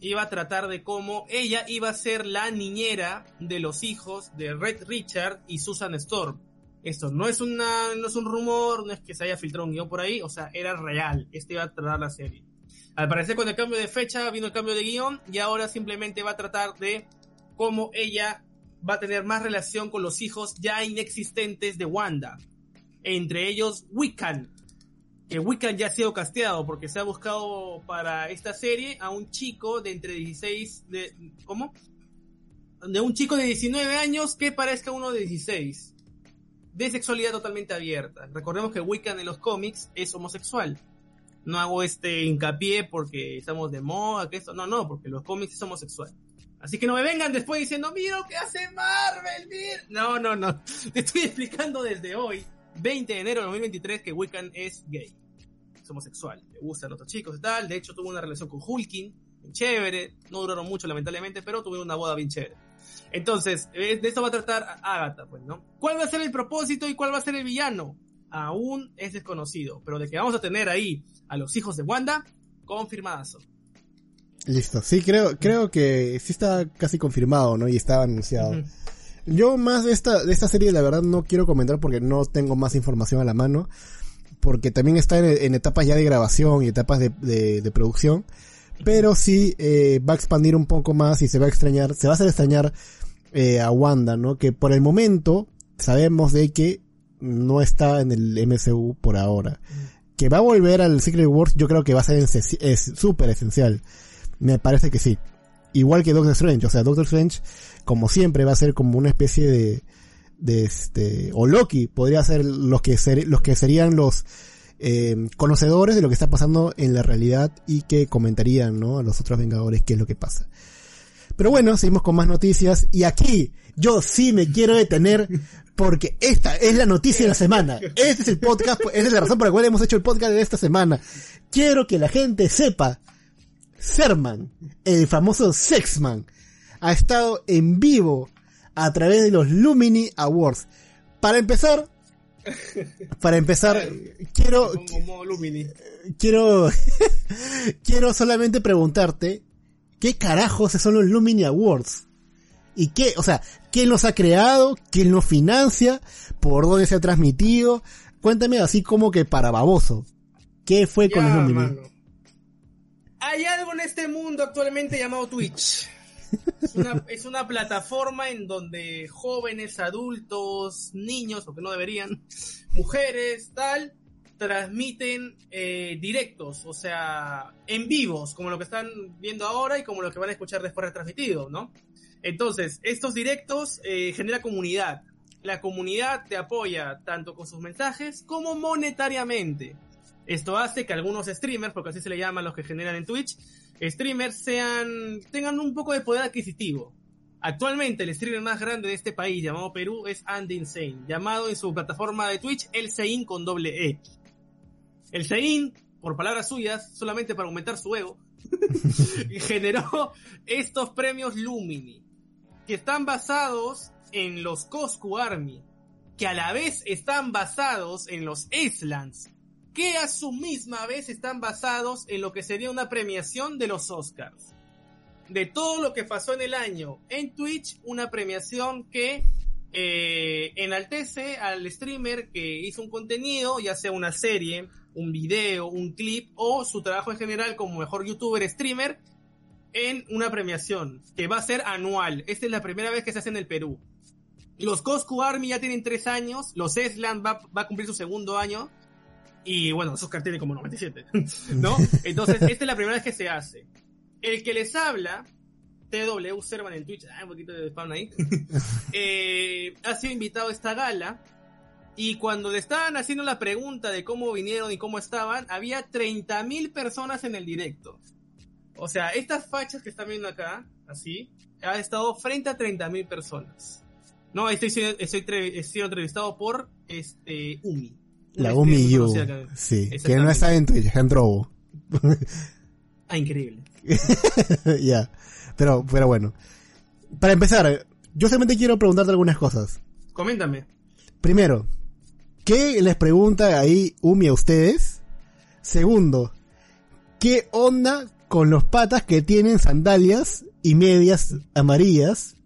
iba a tratar de cómo ella iba a ser la niñera de los hijos de Red Richard y Susan Storm. Esto no es no es un rumor, no es que se haya filtrado un guion por ahí, o sea, era real. Este iba a tratar la serie. Al parecer con el cambio de fecha vino el cambio de guion y ahora simplemente va a tratar de cómo ella va a tener más relación con los hijos ya inexistentes de Wanda. Entre ellos Wiccan, que Wiccan ya ha sido casteado porque se ha buscado para esta serie a un chico de entre 16 de ¿cómo? De un chico de 19 años que parezca uno de 16. de sexualidad totalmente abierta. Recordemos que Wiccan en los cómics es homosexual. No hago este hincapié porque estamos de moda, que esto, no, no, porque los cómics es homosexual. Así que no me vengan después diciendo, mira lo que hace Marvel. No, no, no. (laughs) Te estoy explicando desde hoy, 20 de enero de 2023, que Wiccan es gay. Homosexual. Le gustan otros chicos y tal. De hecho, tuvo una relación con Hulking, bien chévere. No duraron mucho, lamentablemente, pero tuvieron una boda bien chévere. Entonces, eh, de esto va a tratar Agatha, pues, ¿no? ¿Cuál va a ser el propósito y cuál va a ser el villano? Aún es desconocido, pero de que vamos a tener ahí a los hijos de Wanda, confirmadazo. Listo. Sí, creo, creo que sí está casi confirmado, ¿no? Y estaba anunciado. Ujú. Yo más de esta, de esta serie, la verdad, no quiero comentar porque no tengo más información a la mano. Porque también está en, etapas ya de grabación y etapas de, producción. Pero sí eh, va a expandir un poco más y se va a extrañar, se va a hacer extrañar eh, a Wanda, ¿no? Que por el momento sabemos de que no está en el MCU por ahora. Que va a volver al Secret Wars, yo creo que va a ser es súper esencial. Me parece que sí. Igual que Doctor Strange, o sea, Doctor Strange, como siempre, va a ser como una especie de, de este, o Loki, podría ser los que serían los, eh, conocedores de lo que está pasando en la realidad y que comentarían, ¿no? A los otros Vengadores qué es lo que pasa. Pero bueno, seguimos con más noticias y aquí yo sí me quiero detener porque esta es la noticia de la semana. Este es el podcast, esa es la razón por la cual hemos hecho el podcast de esta semana. Quiero que la gente sepa, Serman, el famoso Sexman, ha estado en vivo a través de los Lumini Awards. Para empezar, para empezar, (laughs) quiero, quiero, (laughs) quiero solamente preguntarte, ¿qué carajos son los Lumini Awards? ¿Y qué, o sea, quién los ha creado? ¿Quién los financia? ¿Por dónde se ha transmitido? Cuéntame así como que para baboso. ¿Qué fue con los Lumini? mano. Hay algo en este mundo actualmente llamado Twitch. Es una, plataforma en donde jóvenes, adultos, niños, porque no deberían, mujeres, tal, transmiten eh, directos, o sea, en vivos, como lo que están viendo ahora y como lo que van a escuchar después retransmitido, ¿no? Entonces, estos directos eh, genera comunidad. La comunidad te apoya tanto con sus mensajes como monetariamente. Esto hace que algunos streamers, porque así se le llama a los que generan en Twitch, streamers sean, tengan un poco de poder adquisitivo. Actualmente el streamer más grande de este país, llamado Perú, es Andy Insane, llamado en su plataforma de Twitch El Sein con doble E. El Sein, por palabras suyas, solamente para aumentar su ego, (laughs) (laughs) generó estos premios Lumini, que están basados en los Coscu Army, que a la vez están basados en los Islands, que a su misma vez están basados en lo que sería una premiación de los Oscars. De todo lo que pasó en el año en Twitch, una premiación que eh, enaltece al streamer que hizo un contenido, ya sea una serie, un video, un clip o su trabajo en general como mejor youtuber streamer en una premiación que va a ser anual. Esta es la primera vez que se hace en el Perú. Los Coscu Army ya tienen tres años, los Esland va, va a cumplir su segundo año y bueno, Oscar tiene como 97, (laughs) ¿no? Entonces, esta es la primera vez que se hace. El que les habla, TW Servan en Twitch, ah, un poquito de spam ahí, (laughs) eh, ha sido invitado a esta gala y cuando le estaban haciendo la pregunta de cómo vinieron y cómo estaban, había 30.000 personas en el directo. O sea, estas fachas que están viendo acá, así, ha estado frente a 30.000 personas. No, estoy, estoy, estoy siendo entrevistado por este Umi. La Yu. conocida acá. Sí, que no está en Twitch, está en Drobo. Ah, increíble. (laughs) ya. Pero, pero bueno. Para empezar, yo solamente quiero preguntarte algunas cosas. Coméntame. Primero, ¿qué les pregunta ahí Umi a ustedes? Segundo, ¿qué onda con los patas que tienen sandalias y medias amarillas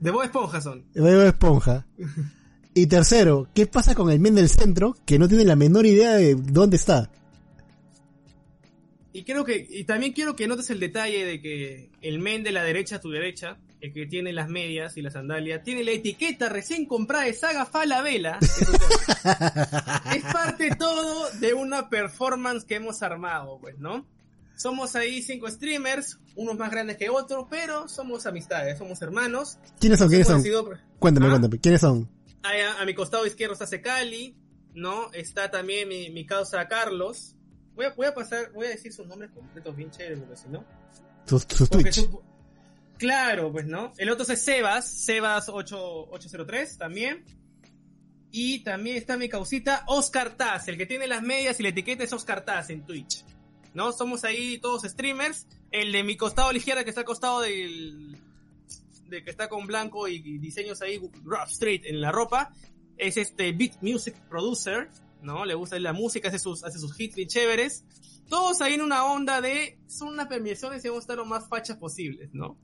De Bob Esponja son. de Bob Esponja? (laughs) Y tercero, ¿qué pasa con el men del centro que no tiene la menor idea de dónde está? Y creo que, y también quiero que notes el detalle de que el men de la derecha a tu derecha, el que tiene las medias y la sandalia, tiene la etiqueta recién comprada de Saga Falabella. (laughs) es parte todo de una performance que hemos armado, pues, ¿no? Somos ahí cinco streamers, unos más grandes que otros, pero somos amistades, somos hermanos. ¿Quiénes son? ¿Quiénes son? Cuéntame, ¿Ah? cuéntame. ¿Quiénes son? A, a mi costado izquierdo está Secali, ¿no? Está también mi, mi causa Carlos. Voy a, voy a pasar, voy a decir sus nombres completos bien chéveres, porque si no. Sus, Twitch. claro, pues, ¿no? El otro es Sebas, Sebas 8, 803 también. Y también está mi causita Oscar Taz, el que tiene las medias y la etiqueta es Oscar Taz en Twitch. ¿No? Somos ahí todos streamers. El de mi costado a la izquierda que está al costado del. De que está con blanco y, y diseños ahí, Rough Street en la ropa. Es este Beat Music Producer. ¿No? Le gusta la música, hace sus, hace sus hits bien chéveres. Todos ahí en una onda de. Son unas premiaciones y vamos a estar lo más fachas posibles, ¿no?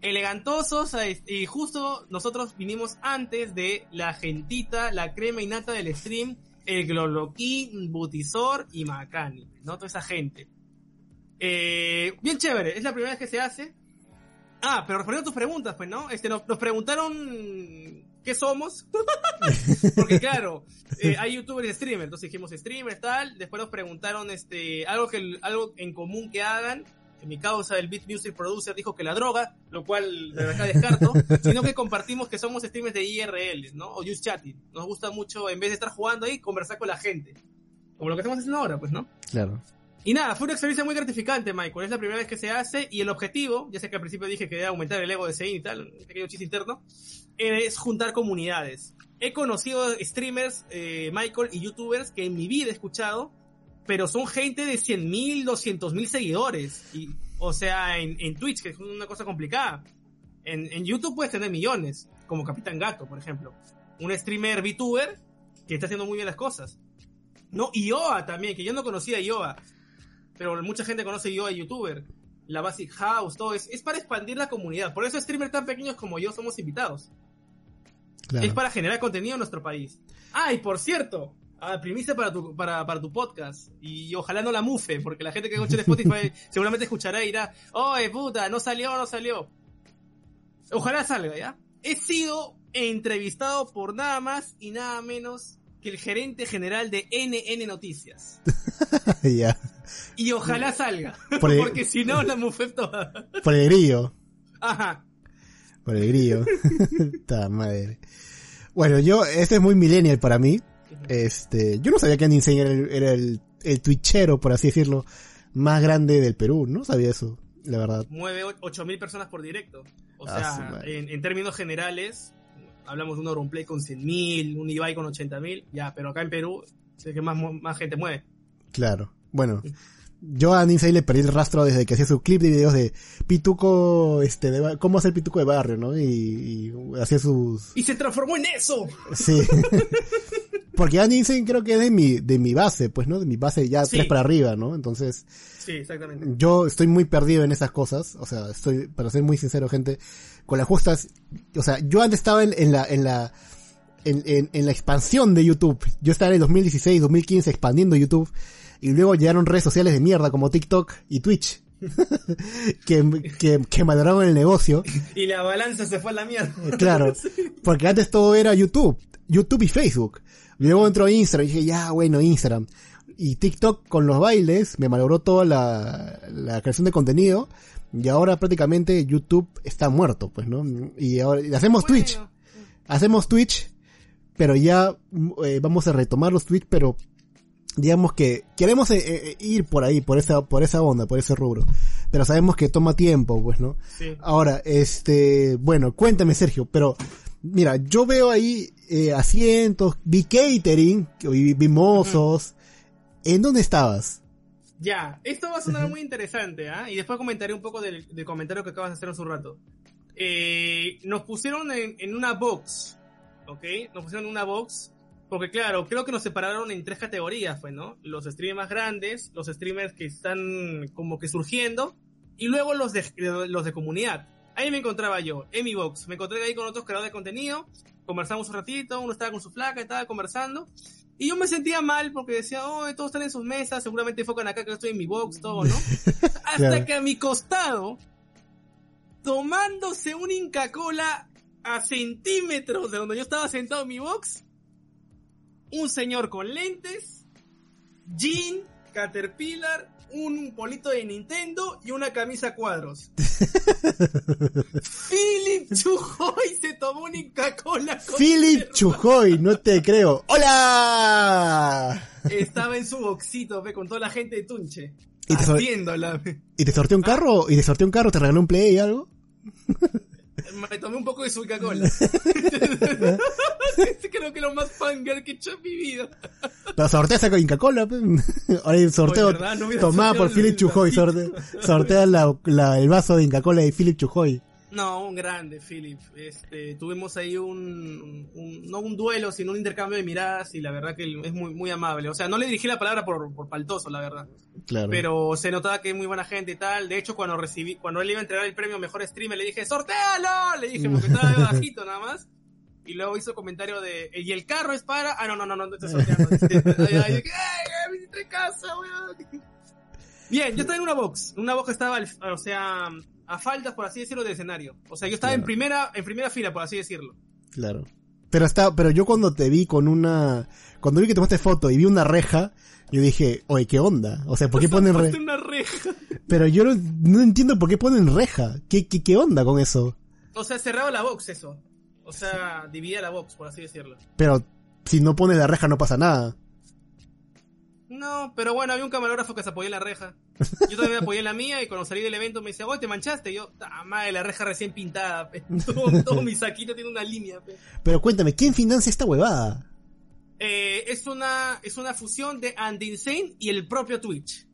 elegantosos y justo nosotros vinimos antes de la gentita, la crema innata del stream, el Gloloquín, Butizor y Macani, ¿no? Toda esa gente. Eh, bien chévere, es la primera vez que se hace. Ah, pero respondiendo a tus preguntas, pues, ¿no? Este, nos, nos preguntaron qué somos. (laughs) Porque claro, eh, hay youtubers y streamers, entonces dijimos streamers, tal. Después nos preguntaron este, algo, que, algo en común que hagan. En mi causa, el Beat Music Producer dijo que la droga, lo cual de acá descarto, (laughs) sino que compartimos que somos streamers de IRL, ¿no? O just chatting. Nos gusta mucho, en vez de estar jugando ahí, conversar con la gente. Como lo que estamos haciendo ahora, pues, ¿no? Claro. Y nada, fue una experiencia muy gratificante, Michael. Es la primera vez que se hace y el objetivo, ya sé que al principio dije que era aumentar el ego de Sein y tal, un pequeño chiste interno, es juntar comunidades. He conocido streamers, eh, Michael, y youtubers que en mi vida he escuchado, pero son gente de 100.000, 200.000 seguidores. Y, o sea, en, Twitch, que es una cosa complicada. En, en YouTube puedes tener millones, como Capitán Gato, por ejemplo. Un streamer VTuber que está haciendo muy bien las cosas. No, Ioa también, que yo no conocía a Ioa pero mucha gente conoce yo a youtuber, la Basic House, todo es, es para expandir la comunidad. Por eso streamers tan pequeños como yo somos invitados. Claro. Es para generar contenido en nuestro país. Ah, y por cierto, ah, primicia para tu, para, para tu podcast. Y ojalá no la mufe, porque la gente que escucha en Spotify (laughs) seguramente escuchará y dirá, oye puta, no salió, no salió. Ojalá salga, ¿ya? He sido entrevistado por nada más y nada menos que el gerente general de NN Noticias. (laughs) ya. (laughs) Y ojalá salga. (laughs) Por (laughs) el- Porque si no, la mufé toda. Por el grillo. Ajá. Por el grillo. Ta madre. Bueno, yo, este es muy millennial para mí. Este, yo no sabía que Andy Insane era el, era el, el twitchero, por así decirlo, más grande del Perú. No sabía eso, la verdad. Mueve 8000 personas por directo. O Ah, sea, en, en términos generales, hablamos de un Auronplay con 100.000, un Ibai con 80.000, ya, pero acá en Perú, sé que más, más gente mueve. Claro. Bueno, yo a Insane le perdí el rastro desde que hacía su clip de videos de pituco, este, de, cómo hacer pituco de barrio, ¿no? Y, y hacía sus, ¡Y se transformó en eso! Sí. (laughs) Porque Insane creo que es de mi, de mi base, pues, ¿no? De mi base ya Sí. tres para arriba, ¿no? Entonces, Sí, exactamente. yo estoy muy perdido en esas cosas. O sea, estoy, para ser muy sincero, gente, con las justas, o sea, yo antes estaba en, en la, en la, en, en, en la expansión de YouTube. Yo estaba en el 2016, 2015 expandiendo YouTube. Y luego llegaron redes sociales de mierda como TikTok y Twitch. (laughs) que, que, que maduraron el negocio. Y la balanza se fue a la mierda. Claro, (laughs) porque antes todo era YouTube, YouTube y Facebook. Luego entró Instagram y dije, ya, bueno, Instagram. Y TikTok con los bailes me malogró toda la, la creación de contenido. Y ahora prácticamente YouTube está muerto, pues, ¿no? Y ahora y hacemos Bueno, Twitch, hacemos Twitch, pero ya eh, vamos a retomar los Twitch, pero digamos que queremos eh, eh, ir por ahí, por esa, por esa onda, por ese rubro. Pero sabemos que toma tiempo, pues, ¿no? Sí. Ahora, este, bueno, cuéntame Sergio, pero mira, yo veo ahí eh, asientos, vi catering, vi, vi mozos. ¿En dónde estabas? Ya, esto va a sonar muy interesante, ¿ah? Y después comentaré un poco del, del comentario que acabas de hacer hace un rato. Eh, nos pusieron en, en una box, ¿ok? Nos pusieron en una box, porque claro, creo que nos separaron en tres categorías, pues, ¿no? Los streamers más grandes, los streamers que están como que surgiendo, y luego los de, los de comunidad. Ahí me encontraba yo, en mi box. Me encontré ahí con otros creadores de contenido, conversamos un ratito, uno estaba con su flaca, estaba conversando, y yo me sentía mal porque decía, oh, todos están en sus mesas, seguramente enfocan acá que yo estoy en mi box, todo, ¿no? (laughs) Hasta Claro. que a mi costado, tomándose un Inca Cola a centímetros de donde yo estaba sentado en mi box, un señor con lentes, jean, caterpillar un polito de Nintendo y una camisa cuadros. (laughs) Philip Chujoy se tomó una Coca-Cola. Philip. Chujoy, no te creo. ¡Hola! Estaba en su boxito, ve, con toda la gente de Tunche. Y te sobre- Haciéndola. ve. ¿Y te sorteó un carro? ¿Y te sorteó un carro? ¿Te regaló un play y algo? Me tomé un poco de su Coca-Cola. (laughs) (laughs) Creo que lo más fanger que he hecho en mi vida. Pero sorteas con Inca-Cola. pe. Ahora sorteo. No tomada por Philip Chujoy. vasito. Sorte, sortea la- la- el vaso de Inca-Cola de Philip Chujoy. No, un grande, Philip. Este, tuvimos ahí un, un- no un duelo, sino un intercambio de miradas y la verdad que es muy, muy amable. O sea, no le dirigí la palabra por, por paltoso, la verdad. Claro. Pero se notaba que es muy buena gente y tal. De hecho, cuando recibí, cuando él iba a entregar el premio Mejor Streamer, le dije, ¡sortéalo! Le dije, porque estaba de (laughs) bajito nada más. Y luego hizo comentario de, ¿y el carro es para? Ah, no, no, no, no, no estoy sorteando. Ay, ay, casa, weón. Bien, yo estaba en una box. Una box estaba, o sea, a faltas, por así decirlo, del escenario. O sea, yo estaba en primera, en primera fila, por así decirlo. Claro. Pero está, pero yo cuando te vi con una, cuando vi que tomaste foto y vi una reja, yo dije, oye, ¿qué onda? O sea, ¿por qué (laughs) ponen reja? una reja. Pero yo no, no entiendo por qué ponen reja. ¿Qué, qué, qué onda con eso? O sea, cerraba la box eso. O sea, dividía la box, por así decirlo. Pero si no pones la reja no pasa nada. No, pero bueno, había un camarógrafo que se apoyó en la reja. Yo también me apoyé en la mía y cuando salí del evento me decía, oye, te manchaste. Y yo, "Ta madre, la reja recién pintada, pe". (laughs) Todo, todo mi saquito tiene una línea, pe. Pero cuéntame, ¿quién financia esta huevada? Eh, es una, es una fusión de Andy Insane y el propio Twitch.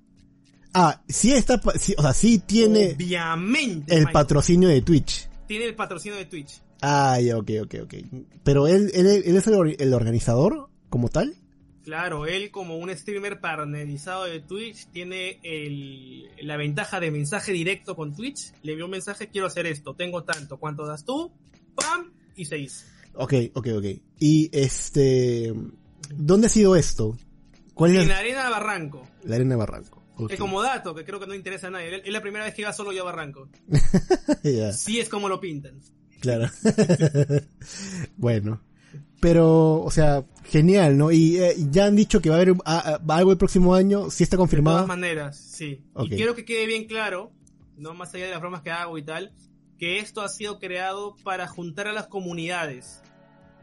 Ah, sí está, sí, o sea, sí tiene Obviamente. el Michael. patrocinio de Twitch. Tiene el patrocinio de Twitch. Ah, ya, ok, ok, ok. Pero él, él, él es el organizador como tal. Claro, él como un streamer partnerizado de Twitch tiene el, la ventaja de mensaje directo con Twitch. Le envió un mensaje, quiero hacer esto, tengo tanto, ¿cuánto das tú? ¡Pam! Y se hizo. Ok, ok, ok. Y este, ¿dónde ha sido esto? ¿Cuál es En la, la arena Barranco. la arena de Barranco? Ok. Que como dato, que creo que no interesa a nadie. Es la primera vez que iba solo yo a Barranco. (laughs) Ya, Sí es como lo pintan. claro. (laughs) bueno. Pero, o sea, genial, ¿no? Y eh, ya han dicho que va a haber ah, ah, algo el próximo año, sí está De todas confirmado. maneras, sí. Y quiero que quede bien claro, no más allá de las bromas que hago y tal, que esto ha sido creado para juntar a las comunidades,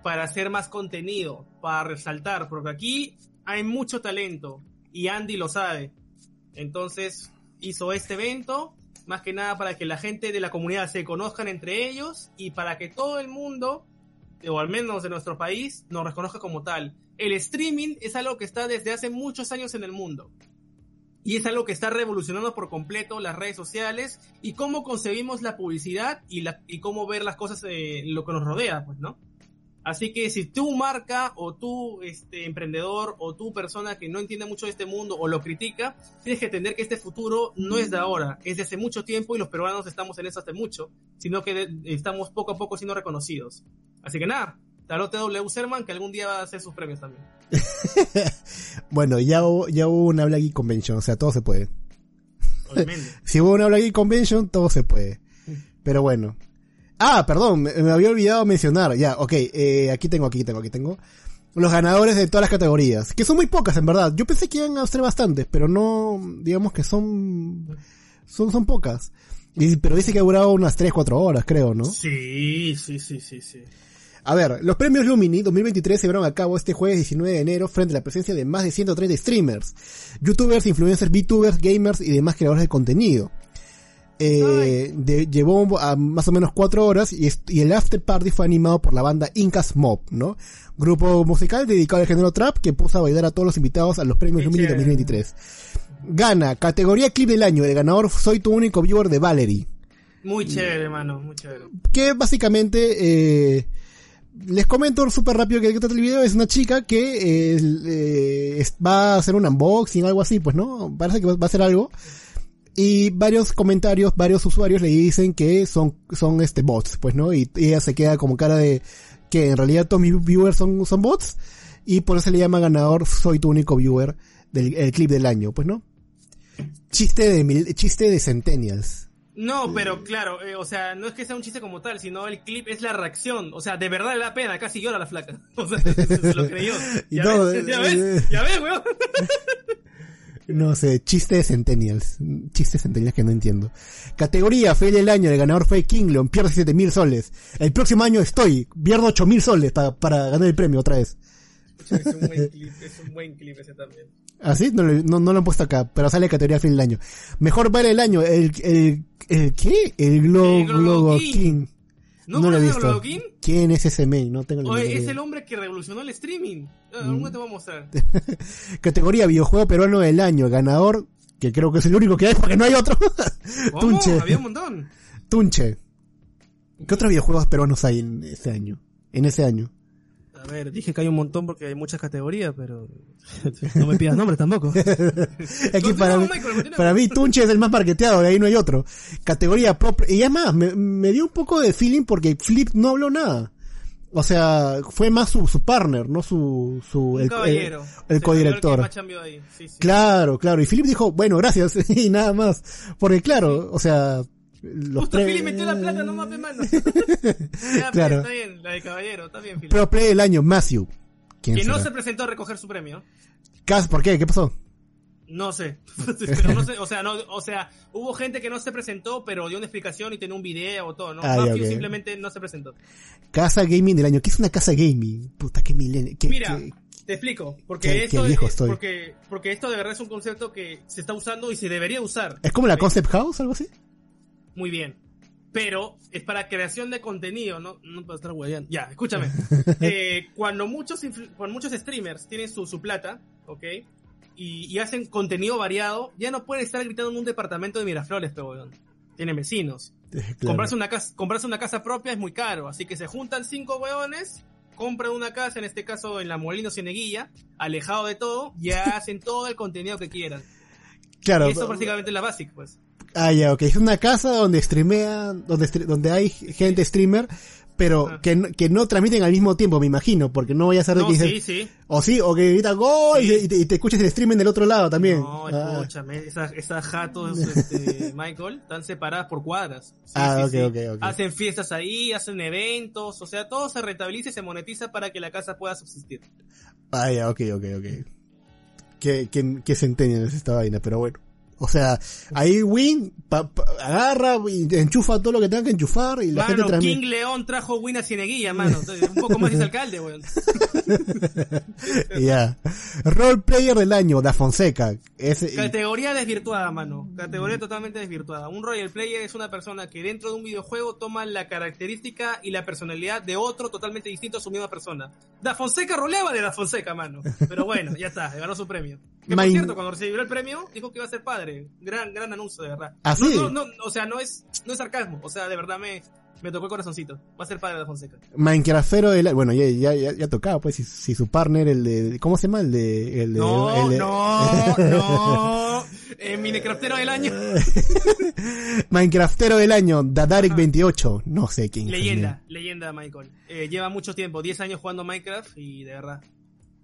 para hacer más contenido, para resaltar, porque aquí hay mucho talento y Andy lo sabe. Entonces hizo este evento más que nada para que la gente de la comunidad se conozcan entre ellos y para que todo el mundo, o al menos de nuestro país, nos reconozca como tal. El streaming es algo que está desde hace muchos años en el mundo. Y es algo que está revolucionando por completo las redes sociales y cómo concebimos la publicidad y, la, y cómo ver las cosas, eh, lo que nos rodea, pues, ¿no? Así que si tú marca o tú este, emprendedor o tú persona que no entiende mucho de este mundo o lo critica, tienes que entender que este futuro no es de ahora, es de hace mucho tiempo y los peruanos estamos en eso hace mucho, sino que estamos poco a poco siendo reconocidos. Así que nada, Tarote W Serman que algún día va a hacer sus premios también. (laughs) bueno, ya hubo, ya hubo una Black Geek Convention, o sea, todo se puede. Obviamente. (laughs) Si hubo una Black Geek Convention, todo se puede. Pero bueno. Ah, perdón, me, me había olvidado mencionar. Ya, ok, eh, aquí tengo, aquí tengo, aquí tengo. Los ganadores de todas las categorías. Que son muy pocas, en verdad. Yo pensé que iban a ser bastantes, pero no, digamos que son, son, son pocas. Y, pero dice que ha durado unas 3, 4 horas, creo, ¿no? Sí, sí, sí, sí, sí. A ver, los premios Lumini 2023 se llevaron a cabo este jueves 19 de enero frente a la presencia de más de 130 streamers, youtubers, influencers, VTubers, gamers y demás creadores de contenido. Eh, de- llevó a más o menos 4 horas y, el after party fue animado por la banda Incas Mob, ¿no? Grupo musical dedicado al género trap que puso a bailar a todos los invitados a los premios Lumini chévere. 2023. Gana, categoría clip del año, el ganador Soy tu único viewer de Valerie Muy chévere, hermano, muy chévere. que básicamente eh, les comento súper rápido que trata el video es una chica que eh, va a hacer un unboxing algo así pues no parece que va a hacer algo. Y varios comentarios varios usuarios le dicen que son son este bots pues no y, ella se queda como cara de que en realidad todos mis viewers son son bots y por eso le llama ganador soy tu único viewer del el clip del año pues no chiste de chiste de centennials No, pero claro, eh, o sea, no es que sea un chiste como tal, sino el clip es la reacción. O sea, de verdad le da pena, casi llora la flaca. (laughs) O sea, se, se lo creyó. (laughs) Y Ya ves, ya eh, ves, ya ves, weón. (laughs) No sé, chiste de Centennials. Chiste de Centennials que no entiendo. Categoría, fue del año, el ganador fue King Leon, pierde 7 mil soles. El próximo año estoy, pierdo 8 mil soles pa- para ganar el premio otra vez. Es un buen clip, es un buen clip ese también. ¿Así? No, lo- no, no lo han puesto acá, pero sale categoría fin del año. Mejor baile del año, el, el, el ¿qué? El Glo, El Globo Globo King. King. ¿No, No lo he visto. Globo King? ¿Quién es ese mail? No tengo ni Oye, es idea. el hombre que revolucionó el streaming. Ah, Mm. Alguna te voy a mostrar. (laughs) Categoría videojuego peruano del año, ganador, que creo que es el único que hay porque no hay otro. (laughs) Tunche. Había un montón. Tunche. ¿Qué otros videojuegos peruanos hay en ese año? En ese año. A ver, dije que hay un montón porque hay muchas categorías, pero no me pidas nombres tampoco. (laughs) Aquí para, mí, para mí Tunche es el más marketeado, de ahí no hay otro. Categoría pro, y además me, me dio un poco de feeling porque Flip no habló nada. O sea, fue más su, su partner, no su, su, el, el- el codirector. Sí, sí. Claro, claro. Y Philip dijo, bueno, gracias, (laughs) y nada más. Porque claro, o sea, los Justo Philly metió la plata nomás, pe mano. (laughs) Ya, Claro. Está bien, la de caballero, está bien, Philly. Pro Play del año, Matthew. ¿Quién Que no se presentó a recoger su premio. Cas- ¿Por qué? ¿Qué pasó? No sé. (laughs) pero no sé, o sea, no, o sea, hubo gente que no se presentó, pero dio una explicación y tenía un video o todo, ¿no? Ah, Matthew simplemente no se presentó. Casa Gaming del año. ¿Qué es una casa gaming? Puta, qué milenio. qué- Mira, qué- te explico, porque qué esto viejo es, estoy. porque porque esto de verdad es un concepto que se está usando y se debería usar. ¿Es como la. Concept House, algo así? Muy bien. Pero es para creación de contenido, no, no para estar hueveando. Ya, escúchame. (laughs) Eh, cuando muchos cuando muchos streamers tienen su, su plata, ¿ok? Y, y hacen contenido variado, ya no pueden estar gritando en un departamento de Miraflores, pero weón. Tienen vecinos. (laughs) Claro. Comprarse una casa, comprarse una casa propia es muy caro, así que se juntan cinco hueones, compran una casa, en este caso en la Molino Cieneguilla, alejado de todo, ya hacen todo el contenido que quieran. (laughs) Claro. y eso prácticamente es la básica, pues. Ah, ya, ok. Es una casa donde streamean, donde, donde hay gente streamer, pero que, no- que no transmiten al mismo tiempo, me imino, porque no vaya a ser de No, que sí, dices- sí. o sí, o que grita gol Sí. y, te, y te escuches el streaming del otro lado también. No, Ah. escúchame, esas, esas jatos, este, (laughs) Michael, están separadas por cuadras. Ah, sí, ok, sí. ok. Hacen fiestas ahí, hacen eventos, o sea, todo se rentabiliza y se monetiza para que la casa pueda subsistir. Ah, ya, ok, ok, ok. Qué, qué, qué centennial es esta vaina, pero bueno. O sea, ahí Win pa- pa- agarra y enchufa todo lo que tenga que enchufar y la gente Mano, transmite. King León trajo Win a Cieneguilla, mano. Un poco más es alcalde, weón. (laughs) Ya. Role player del año, Da Fonseca. Ese, Categoría desvirtuada, mano. Categoría totalmente desvirtuada. Un royal player es una persona que dentro de un videojuego toma la característica y la personalidad de otro totalmente distinto a su misma persona. Da Fonseca roleaba de Da Fonseca, mano. Pero bueno, ya está, ganó su premio. Que por cierto, cuando recibió el premio, dijo que iba a ser padre. Gran, gran anuncio, de verdad. ¿Ah, sí? no, no, no, o sea, no es, no es sarcasmo. O sea, de verdad me, me tocó el corazoncito. Va a ser padre de Fonseca. Minecraftero del año. Bueno, ya, ya, ya, ya tocaba, pues, si, si su partner, el de, ¿cómo se llama? El de, el de, No, el de- no, no. (laughs) Eh, (laughs) Minecraftero del año. Minecraftero del año, Dadarek28. No sé quién. es el Leyenda, leyenda Michael. Eh, lleva mucho tiempo, 10 años jugando Minecraft y de verdad.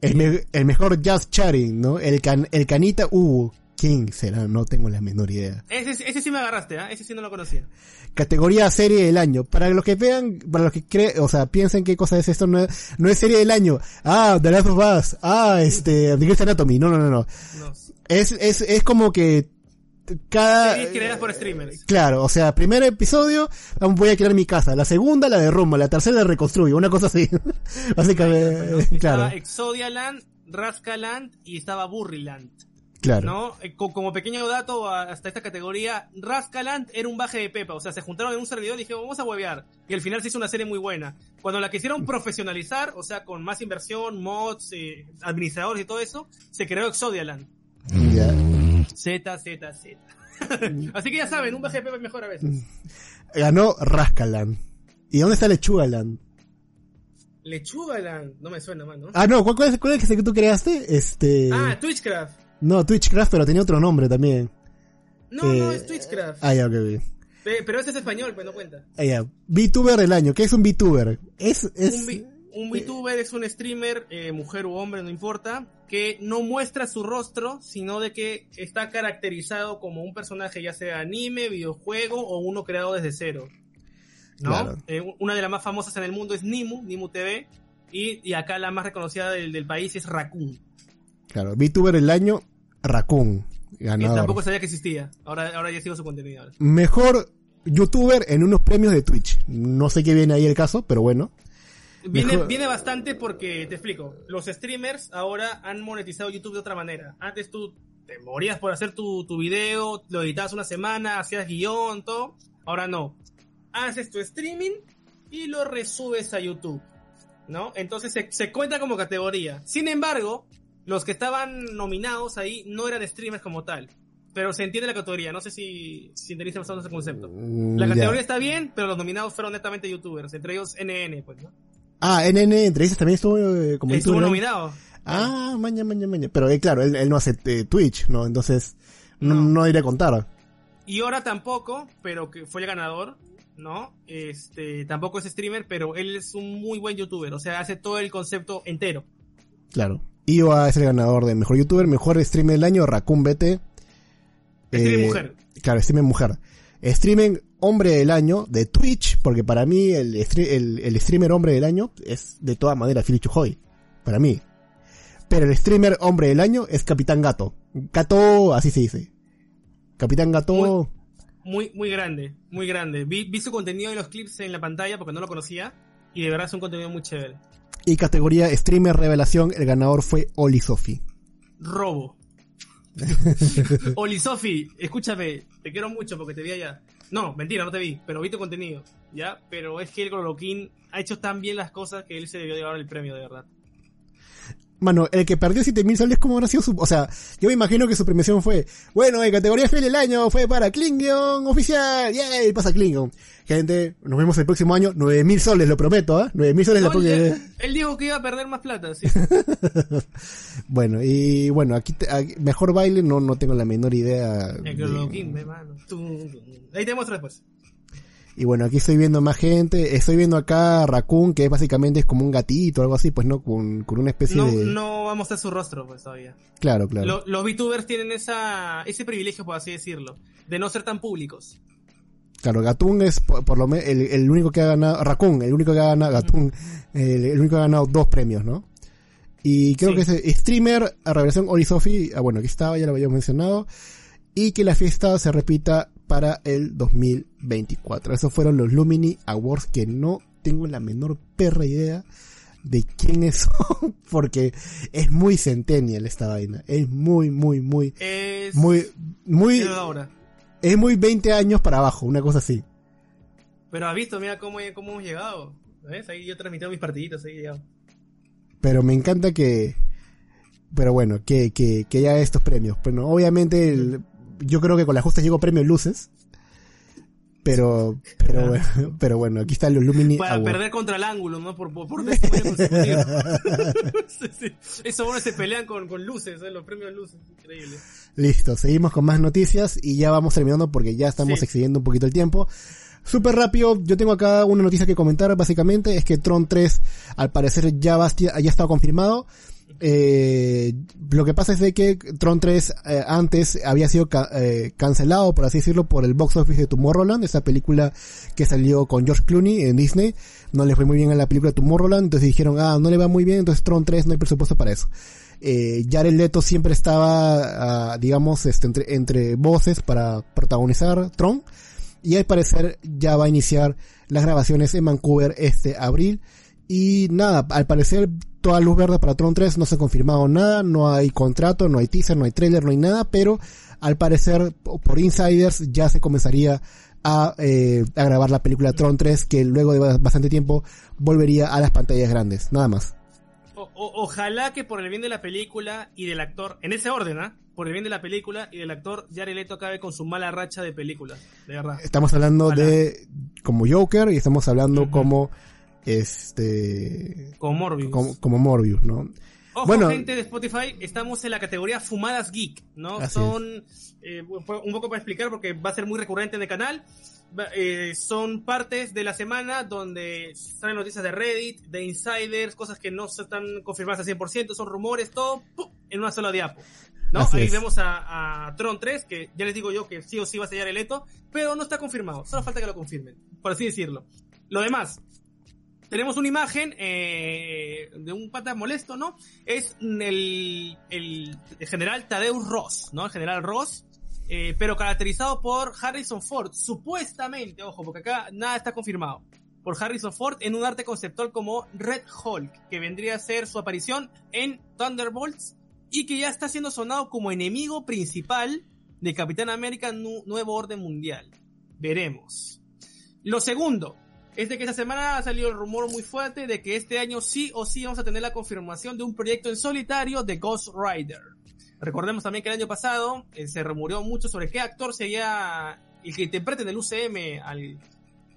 El, me- el mejor Just Chatting, ¿no? El, can, el canita, uh, ¿quién será? No tengo la menor idea. Ese, ese sí me agarraste, ¿ah? Ese sí no lo conocía. Categoría serie del año. Para los que vean, para los que creen, o sea, piensen qué cosa es esto, no es, no es serie del año. Ah, The Last of Us. Ah, este, The Grey's Anatomy. No, no, no, no. No. Es, es, es como que cada... Series creadas por streamers. Claro, o sea, primer episodio, voy a crear mi casa. La segunda, la derrumbo. La tercera, la reconstruyo. Una cosa así. (laughs) Básicamente, Estaba claro, Exodialand, Rascaland y estaba Burryland. Claro. ¿No? Eh, co- como pequeño dato hasta esta categoría, Rascaland era un baje de Pepa. O sea, se juntaron en un servidor y dijeron, vamos a huevear. Y al final se hizo una serie muy buena. Cuando la quisieron profesionalizar, o sea, con más inversión, mods, eh, administradores y todo eso, se creó Exodialand. Ya. Z, Z, Z. (laughs) Así que ya saben, un baje de Pepa es mejor a veces. Ganó Rascaland. ¿Y dónde está Lechugaland? Lechugaland, no me suena más, ¿no? Ah, no, ¿cuál, cuál es, cuál es el que tú creaste? Este... Ah, Twitchcraft. No, Twitchcraft, pero tenía otro nombre también. No, no, Eh, es Twitchcraft. Ah, ya, ok, ok. Pe- Pero ese es español, pues no cuenta. Ah, ya. VTuber del año. ¿Qué es un VTuber? Es, es... Un, vi- un VTuber es un streamer, eh, mujer u hombre, no importa, que no muestra su rostro, sino de que está caracterizado como un personaje, ya sea anime, videojuego o uno creado desde cero. ¿No? Claro. Eh, una de las más famosas en el mundo es Nimu, Nimu TV, y, y acá la más reconocida del, del país es Raccoon. Claro, VTuber del año, Raccoon. Ganador. tampoco sabía que existía. Ahora, ahora ya sigo su contenido. ahora. Mejor youtuber en unos premios de Twitch. No sé qué viene ahí el caso, pero bueno. Viene, Mejor- viene bastante porque, te explico, los streamers ahora han monetizado YouTube de otra manera. Antes tú te morías por hacer tu, tu video, lo editabas una semana, hacías guion, todo. Ahora no. Haces tu streaming y lo resubes a YouTube. ¿No? Entonces se, se cuenta como categoría. Sin embargo, los que estaban nominados ahí no eran streamers como tal. Pero se entiende la categoría. No sé si, si entendiste más o menos ese concepto. Mm, La categoría está bien, pero los nominados fueron netamente youtubers, entre ellos NN, pues, ¿no? Ah, NN Entrevistas también estuvo eh, como Estuvo nominado. Ah, maña, maña, maña. Pero eh, claro, él, él no hace eh, Twitch, ¿no? Entonces, no, No. no iré a contar. Y ahora tampoco, pero que fue el ganador, ¿no? Este, tampoco es streamer, pero él es un muy buen youtuber, o sea, hace todo el concepto entero. Claro. Iwa es el ganador de mejor youtuber, mejor streamer del año, Raccoon BT. Streamer Eh, mujer. Claro, streamer mujer. Streamer hombre del año de Twitch, porque para mí el, stre- el, el streamer hombre del año es de todas maneras Philly Chujoy. Para mí. Pero el streamer hombre del año es Capitán Gato. Gato, así se dice. Capitán Gato. Muy, muy grande, muy grande. Vi, vi su contenido y los clips en la pantalla porque no lo conocía, y de verdad es un contenido muy chévere. Y categoría streamer revelación, el ganador fue Oli Sofi. Robo. (laughs) Oli Sofi, escúchame, te quiero mucho porque te vi allá. No, mentira, no te vi, pero vi tu contenido, ¿ya? Pero es que el Coloquín ha hecho tan bien las cosas que él se debió llevar el premio, de verdad. Mano, el que perdió 7000 soles, ¿cómo habrá sido su...? O sea, yo me imagino que su premiación fue... Bueno, en categoría fiel del año fue para Klingon oficial. ¡Yay! Pasa Klingon. Gente, nos vemos el próximo año. 9000 soles, lo prometo, ¿ah? 9000 soles la No, próxima... él, dijo que iba a perder más plata, sí. (laughs) Bueno, y bueno, aquí, te- aquí- mejor baile no, no tengo la menor idea. El de- Coloquín, ve, mano. Ahí te muestro después. Y bueno, aquí estoy viendo más gente. Estoy viendo acá a Raccoon, que básicamente es como un gatito o algo así, pues no, con, con una especie No, de... no va a mostrar su rostro, pues todavía. Claro, claro. Lo- los VTubers tienen esa, ese privilegio, por así decirlo, de no ser tan públicos. Claro, Gatún es por, por lo menos el, el único que ha ganado, Raccoon, el único que ha ganado, Gatún, el, el único que ha ganado dos premios, ¿no? Y creo Sí. que es streamer a revelación Ori Sofi, ah, bueno, aquí estaba, ya lo habíamos mencionado, y que la fiesta se repita para el 2024. Esos fueron los Lumini Awards que no tengo la menor perra idea de quiénes (laughs) son, porque es muy centennial esta vaina, es muy, muy, muy, Es. muy, muy, es ahora. es muy 20 años para abajo, una cosa así. Pero has visto, mira cómo, cómo hemos llegado. ¿Ves? Ahí yo transmitiendo mis partiditas, ahí he llegado. pero me encanta que pero bueno que, que, que haya estos premios bueno obviamente el- yo creo que con la justa llegó premio Luces pero pero bueno, (laughs) pero bueno aquí están los Lumini Para perder contra el ángulo, ¿no? Por, por, por. (laughs) Sí, sí. Esos buenos se pelean con, con luces, ¿eh? los premios luces. Increíble. listo seguimos con más noticias y ya vamos terminando porque ya estamos Sí. excediendo un poquito el tiempo Súper rápido, yo tengo acá una noticia que comentar, básicamente, es que Tron 3 al parecer ya, va, ya está confirmado. Eh, lo que pasa es de que Tron 3 eh, antes había sido eh, cancelado, por así decirlo, por el box office de Tomorrowland, esa película que salió con George Clooney en Disney. No le fue muy bien a la película Tomorrowland, entonces dijeron, ah, no le va muy bien, entonces Tron 3 no hay presupuesto para eso. Eh, Jared Leto siempre estaba, ah, digamos, este, entre, entre voces para protagonizar Tron. Y al parecer ya va a iniciar las grabaciones en Vancouver este abril. Y nada, al parecer toda luz verde para Tron 3 no se ha confirmado nada, no hay contrato, no hay teaser, no hay trailer, no hay nada, pero al parecer po- por insiders ya se comenzaría a, eh, a grabar la película Tron 3 que luego de ba- bastante tiempo volvería a las pantallas grandes, nada más. O- o- ojalá que por el bien de la película y del actor, en ese orden, ¿ah? Por el bien de la película y del actor, Jared Leto acabe con su mala racha de películas. De verdad. Estamos hablando Ojalá. de como Joker y estamos hablando como este Con Morbius. como, como Morbius, ¿no? Ojo, Bueno. gente de Spotify, estamos en la categoría Fumadas Geek, ¿no? Son, eh, un poco para explicar porque va a ser muy recurrente en el canal, eh, son partes de la semana donde salen noticias de Reddit, de insiders, cosas que no están confirmadas al 100%, son rumores, todo ¡pum! en una sola diapo. ¿no? Así Ahí es. vemos a, a Tron 3, que ya les digo yo que sí o sí va a sellar el Eto, pero no está confirmado, solo falta que lo confirmen, por así decirlo. Lo demás, tenemos una imagen eh, de un pata molesto, ¿no? Es el, general Tadeusz Ross, ¿no? El general Ross, eh, pero caracterizado por Harrison Ford, supuestamente, ojo, porque acá nada está confirmado, por Harrison Ford en un arte conceptual como Red Hulk, que vendría a ser su aparición en Thunderbolts y que ya está siendo sonado como enemigo principal de Capitán América Nu- Nuevo Orden Mundial. Veremos. Lo segundo es de que esta semana ha salido el rumor muy fuerte de que este año sí o sí vamos a tener la confirmación de un proyecto en solitario de Ghost Rider. Recordemos también que el año pasado eh, se rumoreó mucho sobre qué actor sería el que interprete en el UCM al,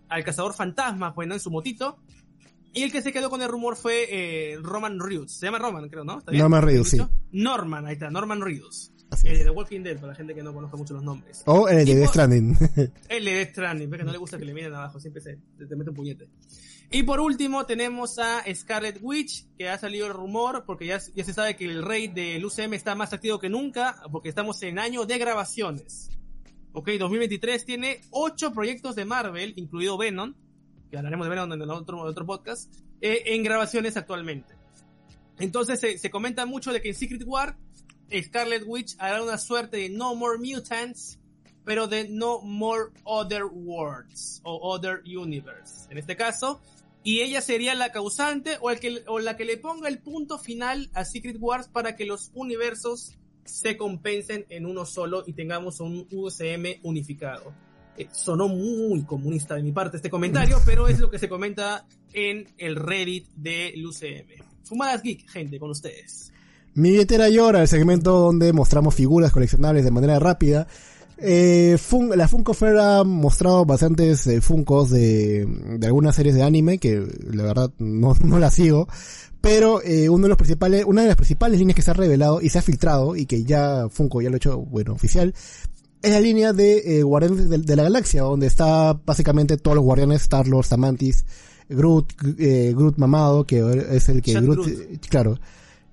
al cazador fantasma, pues, ¿no? En su motito. Y el que se quedó con el rumor fue eh, Roman Reedus. Se llama Roman, creo, ¿no? ¿Está bien? Norman Reedus, ¿Dicho? Norman, ahí está, Norman Reedus. Así El de The Walking Dead, para la gente que no conozca mucho los nombres. O el de Death Stranding. (laughs) El de Death Stranding, porque no le gusta que le miren abajo, siempre se te, te mete un puñete. Y por último tenemos a Scarlet Witch, que ha salido el rumor, porque ya, ya se sabe que el rey del UCM está más activo que nunca, porque estamos en año de grabaciones. Ok, 2023 tiene ocho proyectos de Marvel, incluido Venom, que hablaremos de Venom en el otro, otro podcast, eh, en grabaciones actualmente. Entonces se, se comenta mucho de que en Secret War, Scarlet Witch hará una suerte de No More Mutants, pero de No More Other Worlds o Other Universe, en este caso. Y ella sería la causante o, el que, o la que le ponga el punto final a Secret Wars para que los universos se compensen en uno solo y tengamos un UCM unificado. Eh, sonó muy comunista de mi parte este comentario, (laughs) pero es lo que se comenta en el Reddit del UCM. Fumadas Geek, gente, con ustedes. Mi billetera llora, el segmento donde mostramos figuras coleccionables de manera rápida. Eh, Fun- la Funko Fair ha mostrado bastantes eh, Funkos de, de algunas series de anime que la verdad no, (laughs) no las sigo. Pero eh, uno de los principales, una de las principales líneas que se ha revelado y se ha filtrado y que ya Funko ya lo ha hecho, bueno, oficial, es la línea de eh, Guardianes de, de la Galaxia, donde está básicamente todos los guardianes, Star-Lord, Samantis, Groot, eh, Groot mamado, que es el que Groot, Groot. claro.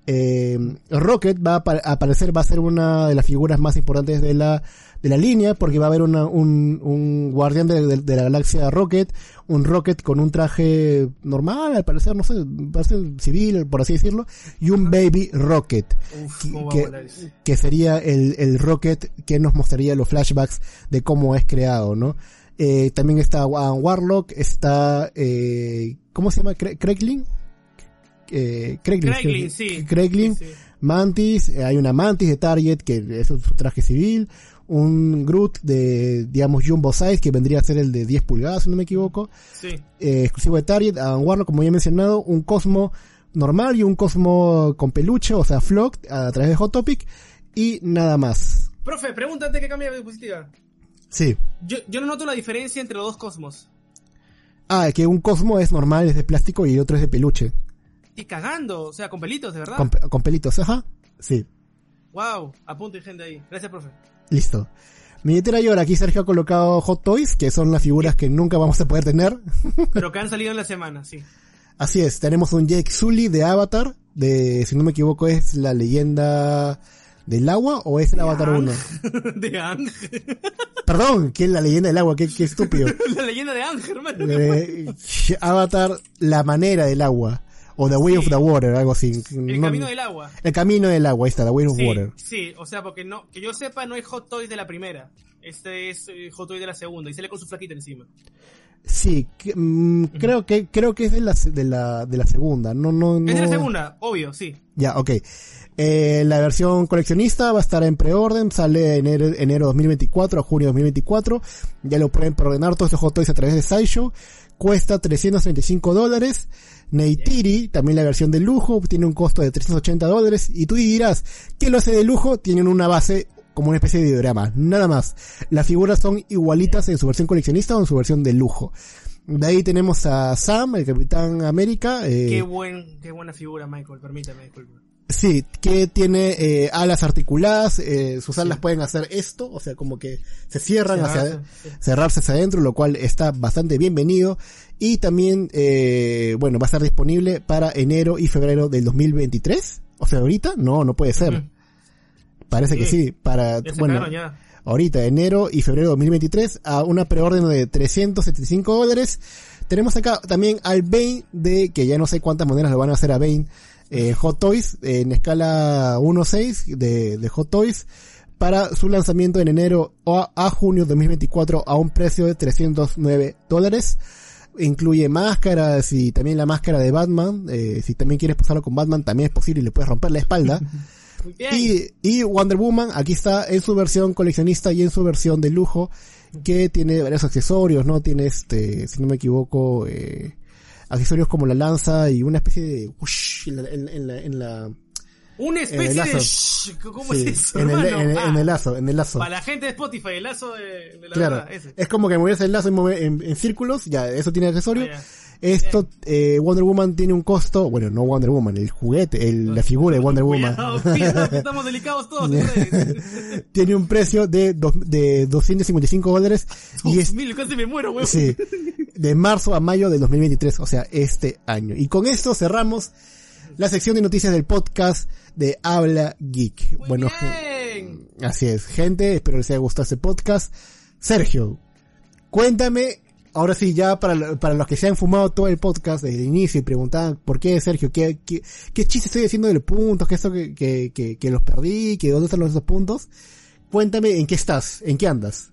Eh, Rocket va a apa- a aparecer, va a ser una de las figuras más importantes de la, de la línea, porque va a haber una, un, un guardián de, de- de la galaxia Rocket, un Rocket con un traje normal, al parecer, no sé, parece civil, por así decirlo, y un Baby Rocket Uf, que- ¿cómo va que- sería el, el Rocket que nos mostraría los flashbacks de cómo es creado, ¿no? Eh, también está Warlock, está, eh, ¿cómo se llama? Cra- Craiglin? Eh, Craiglin, Craiglin, sí. Craiglin, Sí, sí. Mantis, eh, hay una Mantis de Target que es su traje civil, un Groot de, digamos, Jumbo Size que vendría a ser el de 10 pulgadas, si no me equivoco, Sí. eh, exclusivo de Target, Warlock, como ya he mencionado, un Cosmo normal y un Cosmo con peluche, o sea, Flock, a través de Hot Topic, y nada más. Profe, pregúntate qué cambia de diapositiva. Sí. Yo, yo no noto la diferencia entre los dos cosmos. Ah, que un Cosmo es normal, es de plástico, y el otro es de peluche, Y cagando, o sea, con pelitos, de verdad. con, con pelitos, ajá. Sí, Wow, apunte gente ahí. Gracias, profe. listo. Mi billetera llora, aquí Sergio ha colocado Hot Toys, que son las figuras que nunca vamos a poder tener. (laughs) Pero que han salido en la semana, sí. Así es, tenemos un Jake Sully de Avatar, de, si no me equivoco, es la leyenda del agua o es el Avatar 1. (laughs) de Ángel. (laughs) Perdón, ¿qué es la leyenda del agua? Qué, qué estúpido. la leyenda de Ángel, hermano. Eh, Avatar, la manera del agua. O The Way Sí. of the Water, algo así. El No- camino del agua. el camino del agua, ahí está, The Way of Sí, Water. sí, o sea, porque no, que yo sepa, no es Hot Toys de la primera. Este es eh, Hot Toys de la segunda y sale con su flaquita encima. Sí, que- mm, creo que creo que es de la, de la, de la segunda. No, no, no. Es de la segunda, obvio, sí. Ya, ok. Eh, la versión coleccionista va a estar en preorden, sale enero, enero 2024 a junio 2024. Ya lo pueden preordenar todos estos Hot Toys a través de Sideshow. Cuesta 335 dólares. Neytiri, también la versión de lujo, tiene un costo de 380 dólares. Y tú dirás, ¿qué lo hace de lujo? Tienen una base como una especie de diorama, nada más. Las figuras son igualitas en su versión coleccionista o en su versión de lujo. De ahí tenemos a Sam, el Capitán América. eh, Qué buen, qué buena figura, Michael, permítame, disculpa. Sí, que tiene eh, alas articuladas, eh, sus alas pueden hacer esto, o sea, como que se cierran hacia Cerrarse, sí. cerrarse hacia adentro, lo cual está bastante bienvenido. Y también, eh, bueno, va a estar disponible para enero y febrero del 2023. O sea, ahorita, no, no puede ser. Parece que Sí. para, Ya bueno, ya. ahorita, enero y febrero de 2023, a una preorden de 375 dólares. Tenemos acá también al Bane de, que ya no sé cuántas maneras lo van a hacer a Bane, eh, Hot Toys, en escala 1.6 de, de Hot Toys, para su lanzamiento en enero o a, a junio de 2024 a un precio de 309 dólares. Incluye máscaras y también la máscara de Batman. Eh, si también quieres posarlo con Batman, también es posible y le puedes romper la espalda. (laughs) Muy bien. Y, y Wonder Woman, aquí está en su versión coleccionista y en su versión de lujo, que tiene varios accesorios, ¿no? Tiene este, si no me equivoco, eh, accesorios como la lanza y una especie de whoosh en la, en, en la, en la- Una especie de... shh, ¿Cómo sí, es eso, en, el, hermano? en el- Ah, en el lazo, en el lazo. Para la gente de Spotify, el lazo de, de la Claro, verdad, ese. es como que movías el lazo en, en- círculos, ya, eso tiene accesorio. Ah. Esto, eh, Wonder Woman tiene un costo, bueno, no Wonder Woman, el juguete, el, la figura de Wonder Woman. Estamos (laughs) delicados todos. señores. (laughs) tiene un precio de, dos- de 255 dólares y es, Mil, casi me muero, weón. sí, de marzo a mayo del 2023, o sea, este año. Y con esto cerramos la sección de noticias del podcast de Habla Geek. Muy bueno, bien. así es, gente, espero les haya gustado este podcast. Sergio, cuéntame, ahora sí, ya para, para los que se han fumado todo el podcast desde el inicio y preguntaban por qué, Sergio, qué, qué, qué chiste estoy haciendo de los puntos, que esto que, que, que, que los perdí, que dónde están los esos puntos. Cuéntame en qué estás, en qué andas.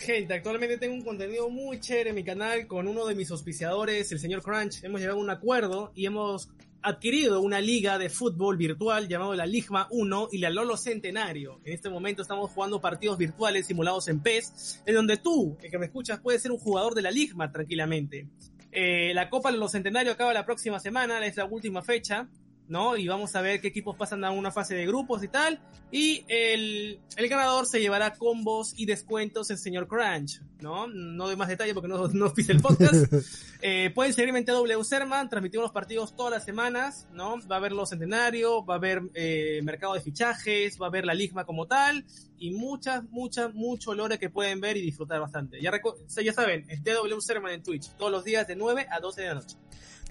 Gente, actualmente tengo un contenido muy chévere en mi canal con uno de mis auspiciadores, el señor Crunch. Hemos llegado a un acuerdo y hemos adquirido una liga de fútbol virtual llamado la Ligma 1 y la Lolo Centenario. En este momento estamos jugando partidos virtuales simulados en PES, en donde tú, el que me escuchas, puedes ser un jugador de la Ligma tranquilamente. Eh, la Copa Lolo Centenario acaba la próxima semana, es la última fecha. ¿No? Y vamos a ver qué equipos pasan a una fase de grupos y tal. Y el, el ganador se llevará combos y descuentos en Señor Crunch, ¿no? No doy más detalle porque no, no pise el podcast. (laughs) Eh, pueden seguirme en TW Serman, transmitimos los partidos todas las semanas, ¿no? Va a haber los centenarios, va a haber eh, mercado de fichajes, va a haber la Ligma como tal, y muchas, muchas, mucho lore que pueden ver y disfrutar bastante. Ya, reco- ya saben, es TW Serman en Twitch, todos los días de 9 a 12 de la noche.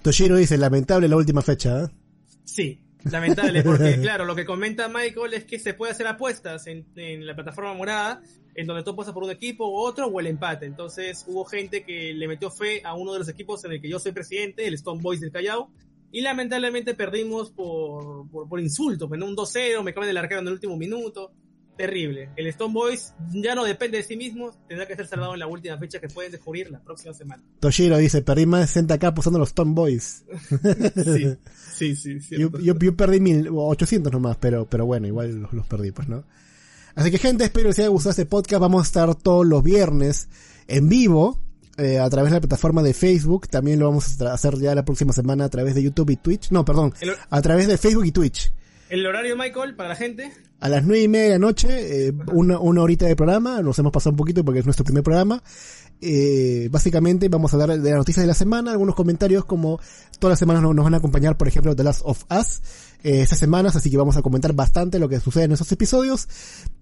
Toshiro dice, lamentable la última fecha, ¿eh? Sí, lamentable, porque (laughs) claro, lo que comenta Michael es que se puede hacer apuestas en, en la plataforma morada, en donde tú apuestas por un equipo u otro o el empate. Entonces hubo gente que le metió fe a uno de los equipos en el que yo soy presidente, el Stone Boys del Callao, y lamentablemente perdimos por, por, por insultos, pues, ¿no? un 2-0, me cambian el arquero en el último minuto. Terrible. El Stone Boys ya no depende de sí mismo, tendrá que ser salvado en la última fecha que pueden descubrir la próxima semana. Toshiro dice, perdí más de 60k usando los Stone Boys. (laughs) Sí, sí, sí. Yo, cierto. yo, yo perdí mil, 800 nomás, pero, pero bueno, igual los, los perdí, pues, ¿no? Así que gente, espero que les haya gustado este podcast. Vamos a estar todos los viernes en vivo, eh, a través de la plataforma de Facebook. También lo vamos a hacer ya la próxima semana a través de YouTube y Twitch. No, perdón, a través de Facebook y Twitch. El horario, Michael, para la gente. A las nueve y media de la noche, eh, una, una horita de programa, nos hemos pasado un poquito porque es nuestro primer programa. Eh, básicamente vamos a hablar de las noticias de la semana, algunos comentarios como todas las semanas nos, nos van a acompañar, por ejemplo, The Last of Us, eh, estas semanas, así que vamos a comentar bastante lo que sucede en esos episodios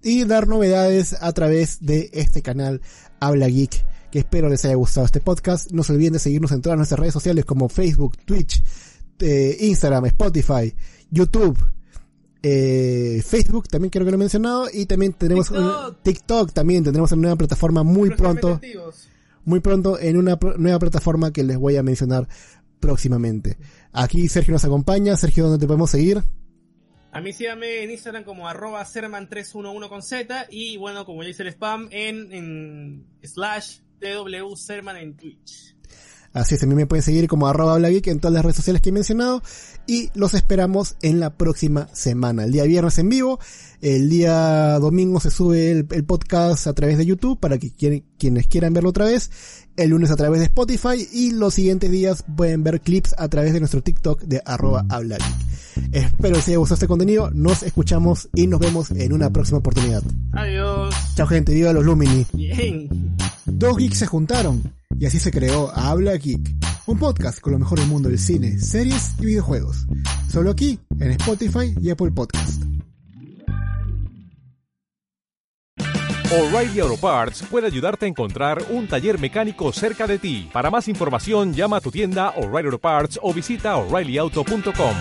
y dar novedades a través de este canal Habla Geek, que espero les haya gustado este podcast. No se olviden de seguirnos en todas nuestras redes sociales como Facebook, Twitch, eh, Instagram, Spotify, YouTube, eh, Facebook, también creo que lo he mencionado, y también tenemos TikTok. un- TikTok también tendremos una nueva plataforma muy pronto, muy pronto en una pro- nueva plataforma que les voy a mencionar próximamente. Aquí Sergio nos acompaña, Sergio, ¿dónde te podemos seguir? A mí síganme en Instagram como arroba serman311 con Z y bueno, como ya hice el spam, en, en slash twserman en Twitch. Así es, también me pueden seguir como arroba habla geek en todas las redes sociales que he mencionado y los esperamos en la próxima semana. El día viernes en vivo, el día domingo se sube el, el podcast a través de YouTube para que quienes quieran verlo otra vez, el lunes a través de Spotify y los siguientes días pueden ver clips a través de nuestro TikTok de arroba habla geek. Espero les haya gustado este contenido, nos escuchamos y nos vemos en una próxima oportunidad. Adiós. Chao gente, viva los Lumini. Bien. Dos geeks se juntaron y así se creó Habla Geek, un podcast con lo mejor del mundo del cine, series y videojuegos. Solo aquí, en Spotify y Apple Podcast. O'Reilly Auto Parts puede ayudarte a encontrar un taller mecánico cerca de ti. Para más información, llama a tu tienda O'Reilly Auto Parts o visita oreillyauto.com.